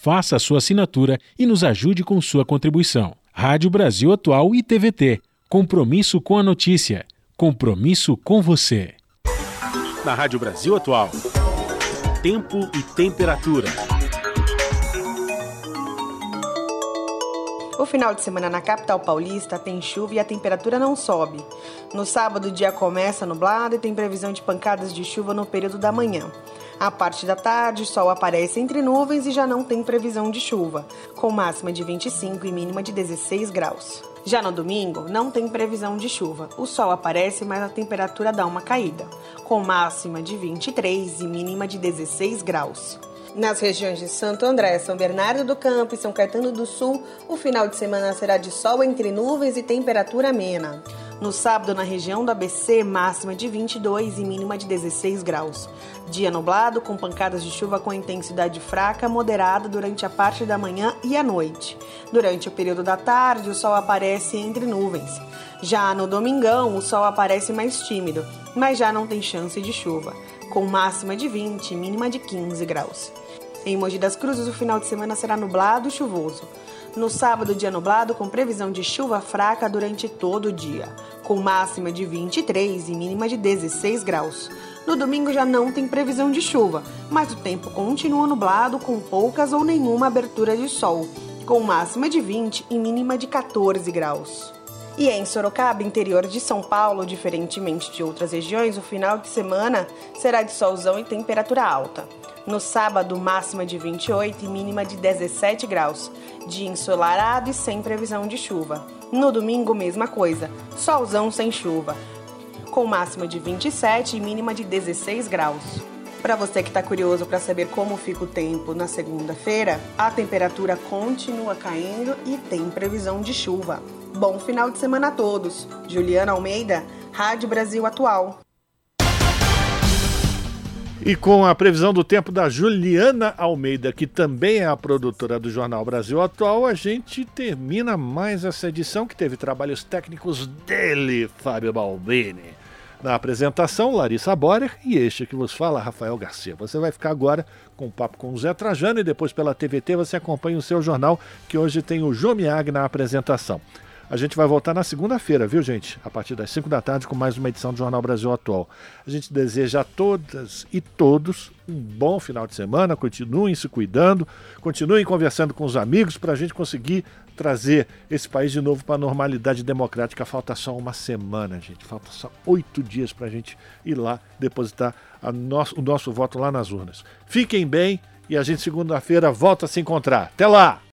faça a sua assinatura e nos ajude com sua contribuição. Rádio Brasil Atual e TVT. Compromisso com a notícia. Compromisso com você. Na Rádio Brasil Atual. Tempo e temperatura. O final de semana na capital paulista tem chuva e a temperatura não sobe. No sábado, o dia começa nublado e tem previsão de pancadas de chuva no período da manhã. A parte da tarde, o sol aparece entre nuvens e já não tem previsão de chuva, com máxima de 25 e mínima de 16 graus. Já no domingo, não tem previsão de chuva. O sol aparece, mas a temperatura dá uma caída, com máxima de 23 e mínima de 16 graus. Nas regiões de Santo André, São Bernardo do Campo e São Caetano do Sul, o final de semana será de sol entre nuvens e temperatura amena. No sábado, na região do ABC, máxima de 22 e mínima de 16 graus. Dia nublado, com pancadas de chuva com intensidade fraca moderada durante a parte da manhã e à noite. Durante o período da tarde, o sol aparece entre nuvens. Já no domingão, o sol aparece mais tímido, mas já não tem chance de chuva, com máxima de 20 e mínima de 15 graus. Em Mogi das Cruzes, o final de semana será nublado e chuvoso. No sábado, dia nublado, com previsão de chuva fraca durante todo o dia, com máxima de 23 e mínima de 16 graus. No domingo já não tem previsão de chuva, mas o tempo continua nublado com poucas ou nenhuma abertura de sol, com máxima de 20 e mínima de 14 graus. E em Sorocaba, interior de São Paulo, diferentemente de outras regiões, o final de semana será de solzão e temperatura alta. No sábado, máxima de 28 e mínima de 17 graus. Dia ensolarado e sem previsão de chuva. No domingo, mesma coisa, solzão sem chuva, com máxima de 27 e mínima de 16 graus. Para você que está curioso para saber como fica o tempo na segunda-feira, a temperatura continua caindo e tem previsão de chuva. Bom final de semana a todos. Juliana Almeida, Rádio Brasil Atual. E com a previsão do tempo da Juliana Almeida, que também é a produtora do Jornal Brasil Atual, a gente termina mais essa edição que teve trabalhos técnicos dele, Fábio Balbini. Na apresentação, Larissa Borer e este que vos fala, Rafael Garcia. Você vai ficar agora com o papo com o Zé Trajano e depois pela TVT você acompanha o seu jornal, que hoje tem o Jô Miag na apresentação. A gente vai voltar na segunda-feira, viu, gente? A partir das 5 da tarde com mais uma edição do Jornal Brasil Atual. A gente deseja a todas e todos um bom final de semana. Continuem se cuidando, continuem conversando com os amigos para a gente conseguir trazer esse país de novo para a normalidade democrática. Falta só uma semana, gente. Falta só oito dias para a gente ir lá depositar nosso, o nosso voto lá nas urnas. Fiquem bem e a gente segunda-feira volta a se encontrar. Até lá!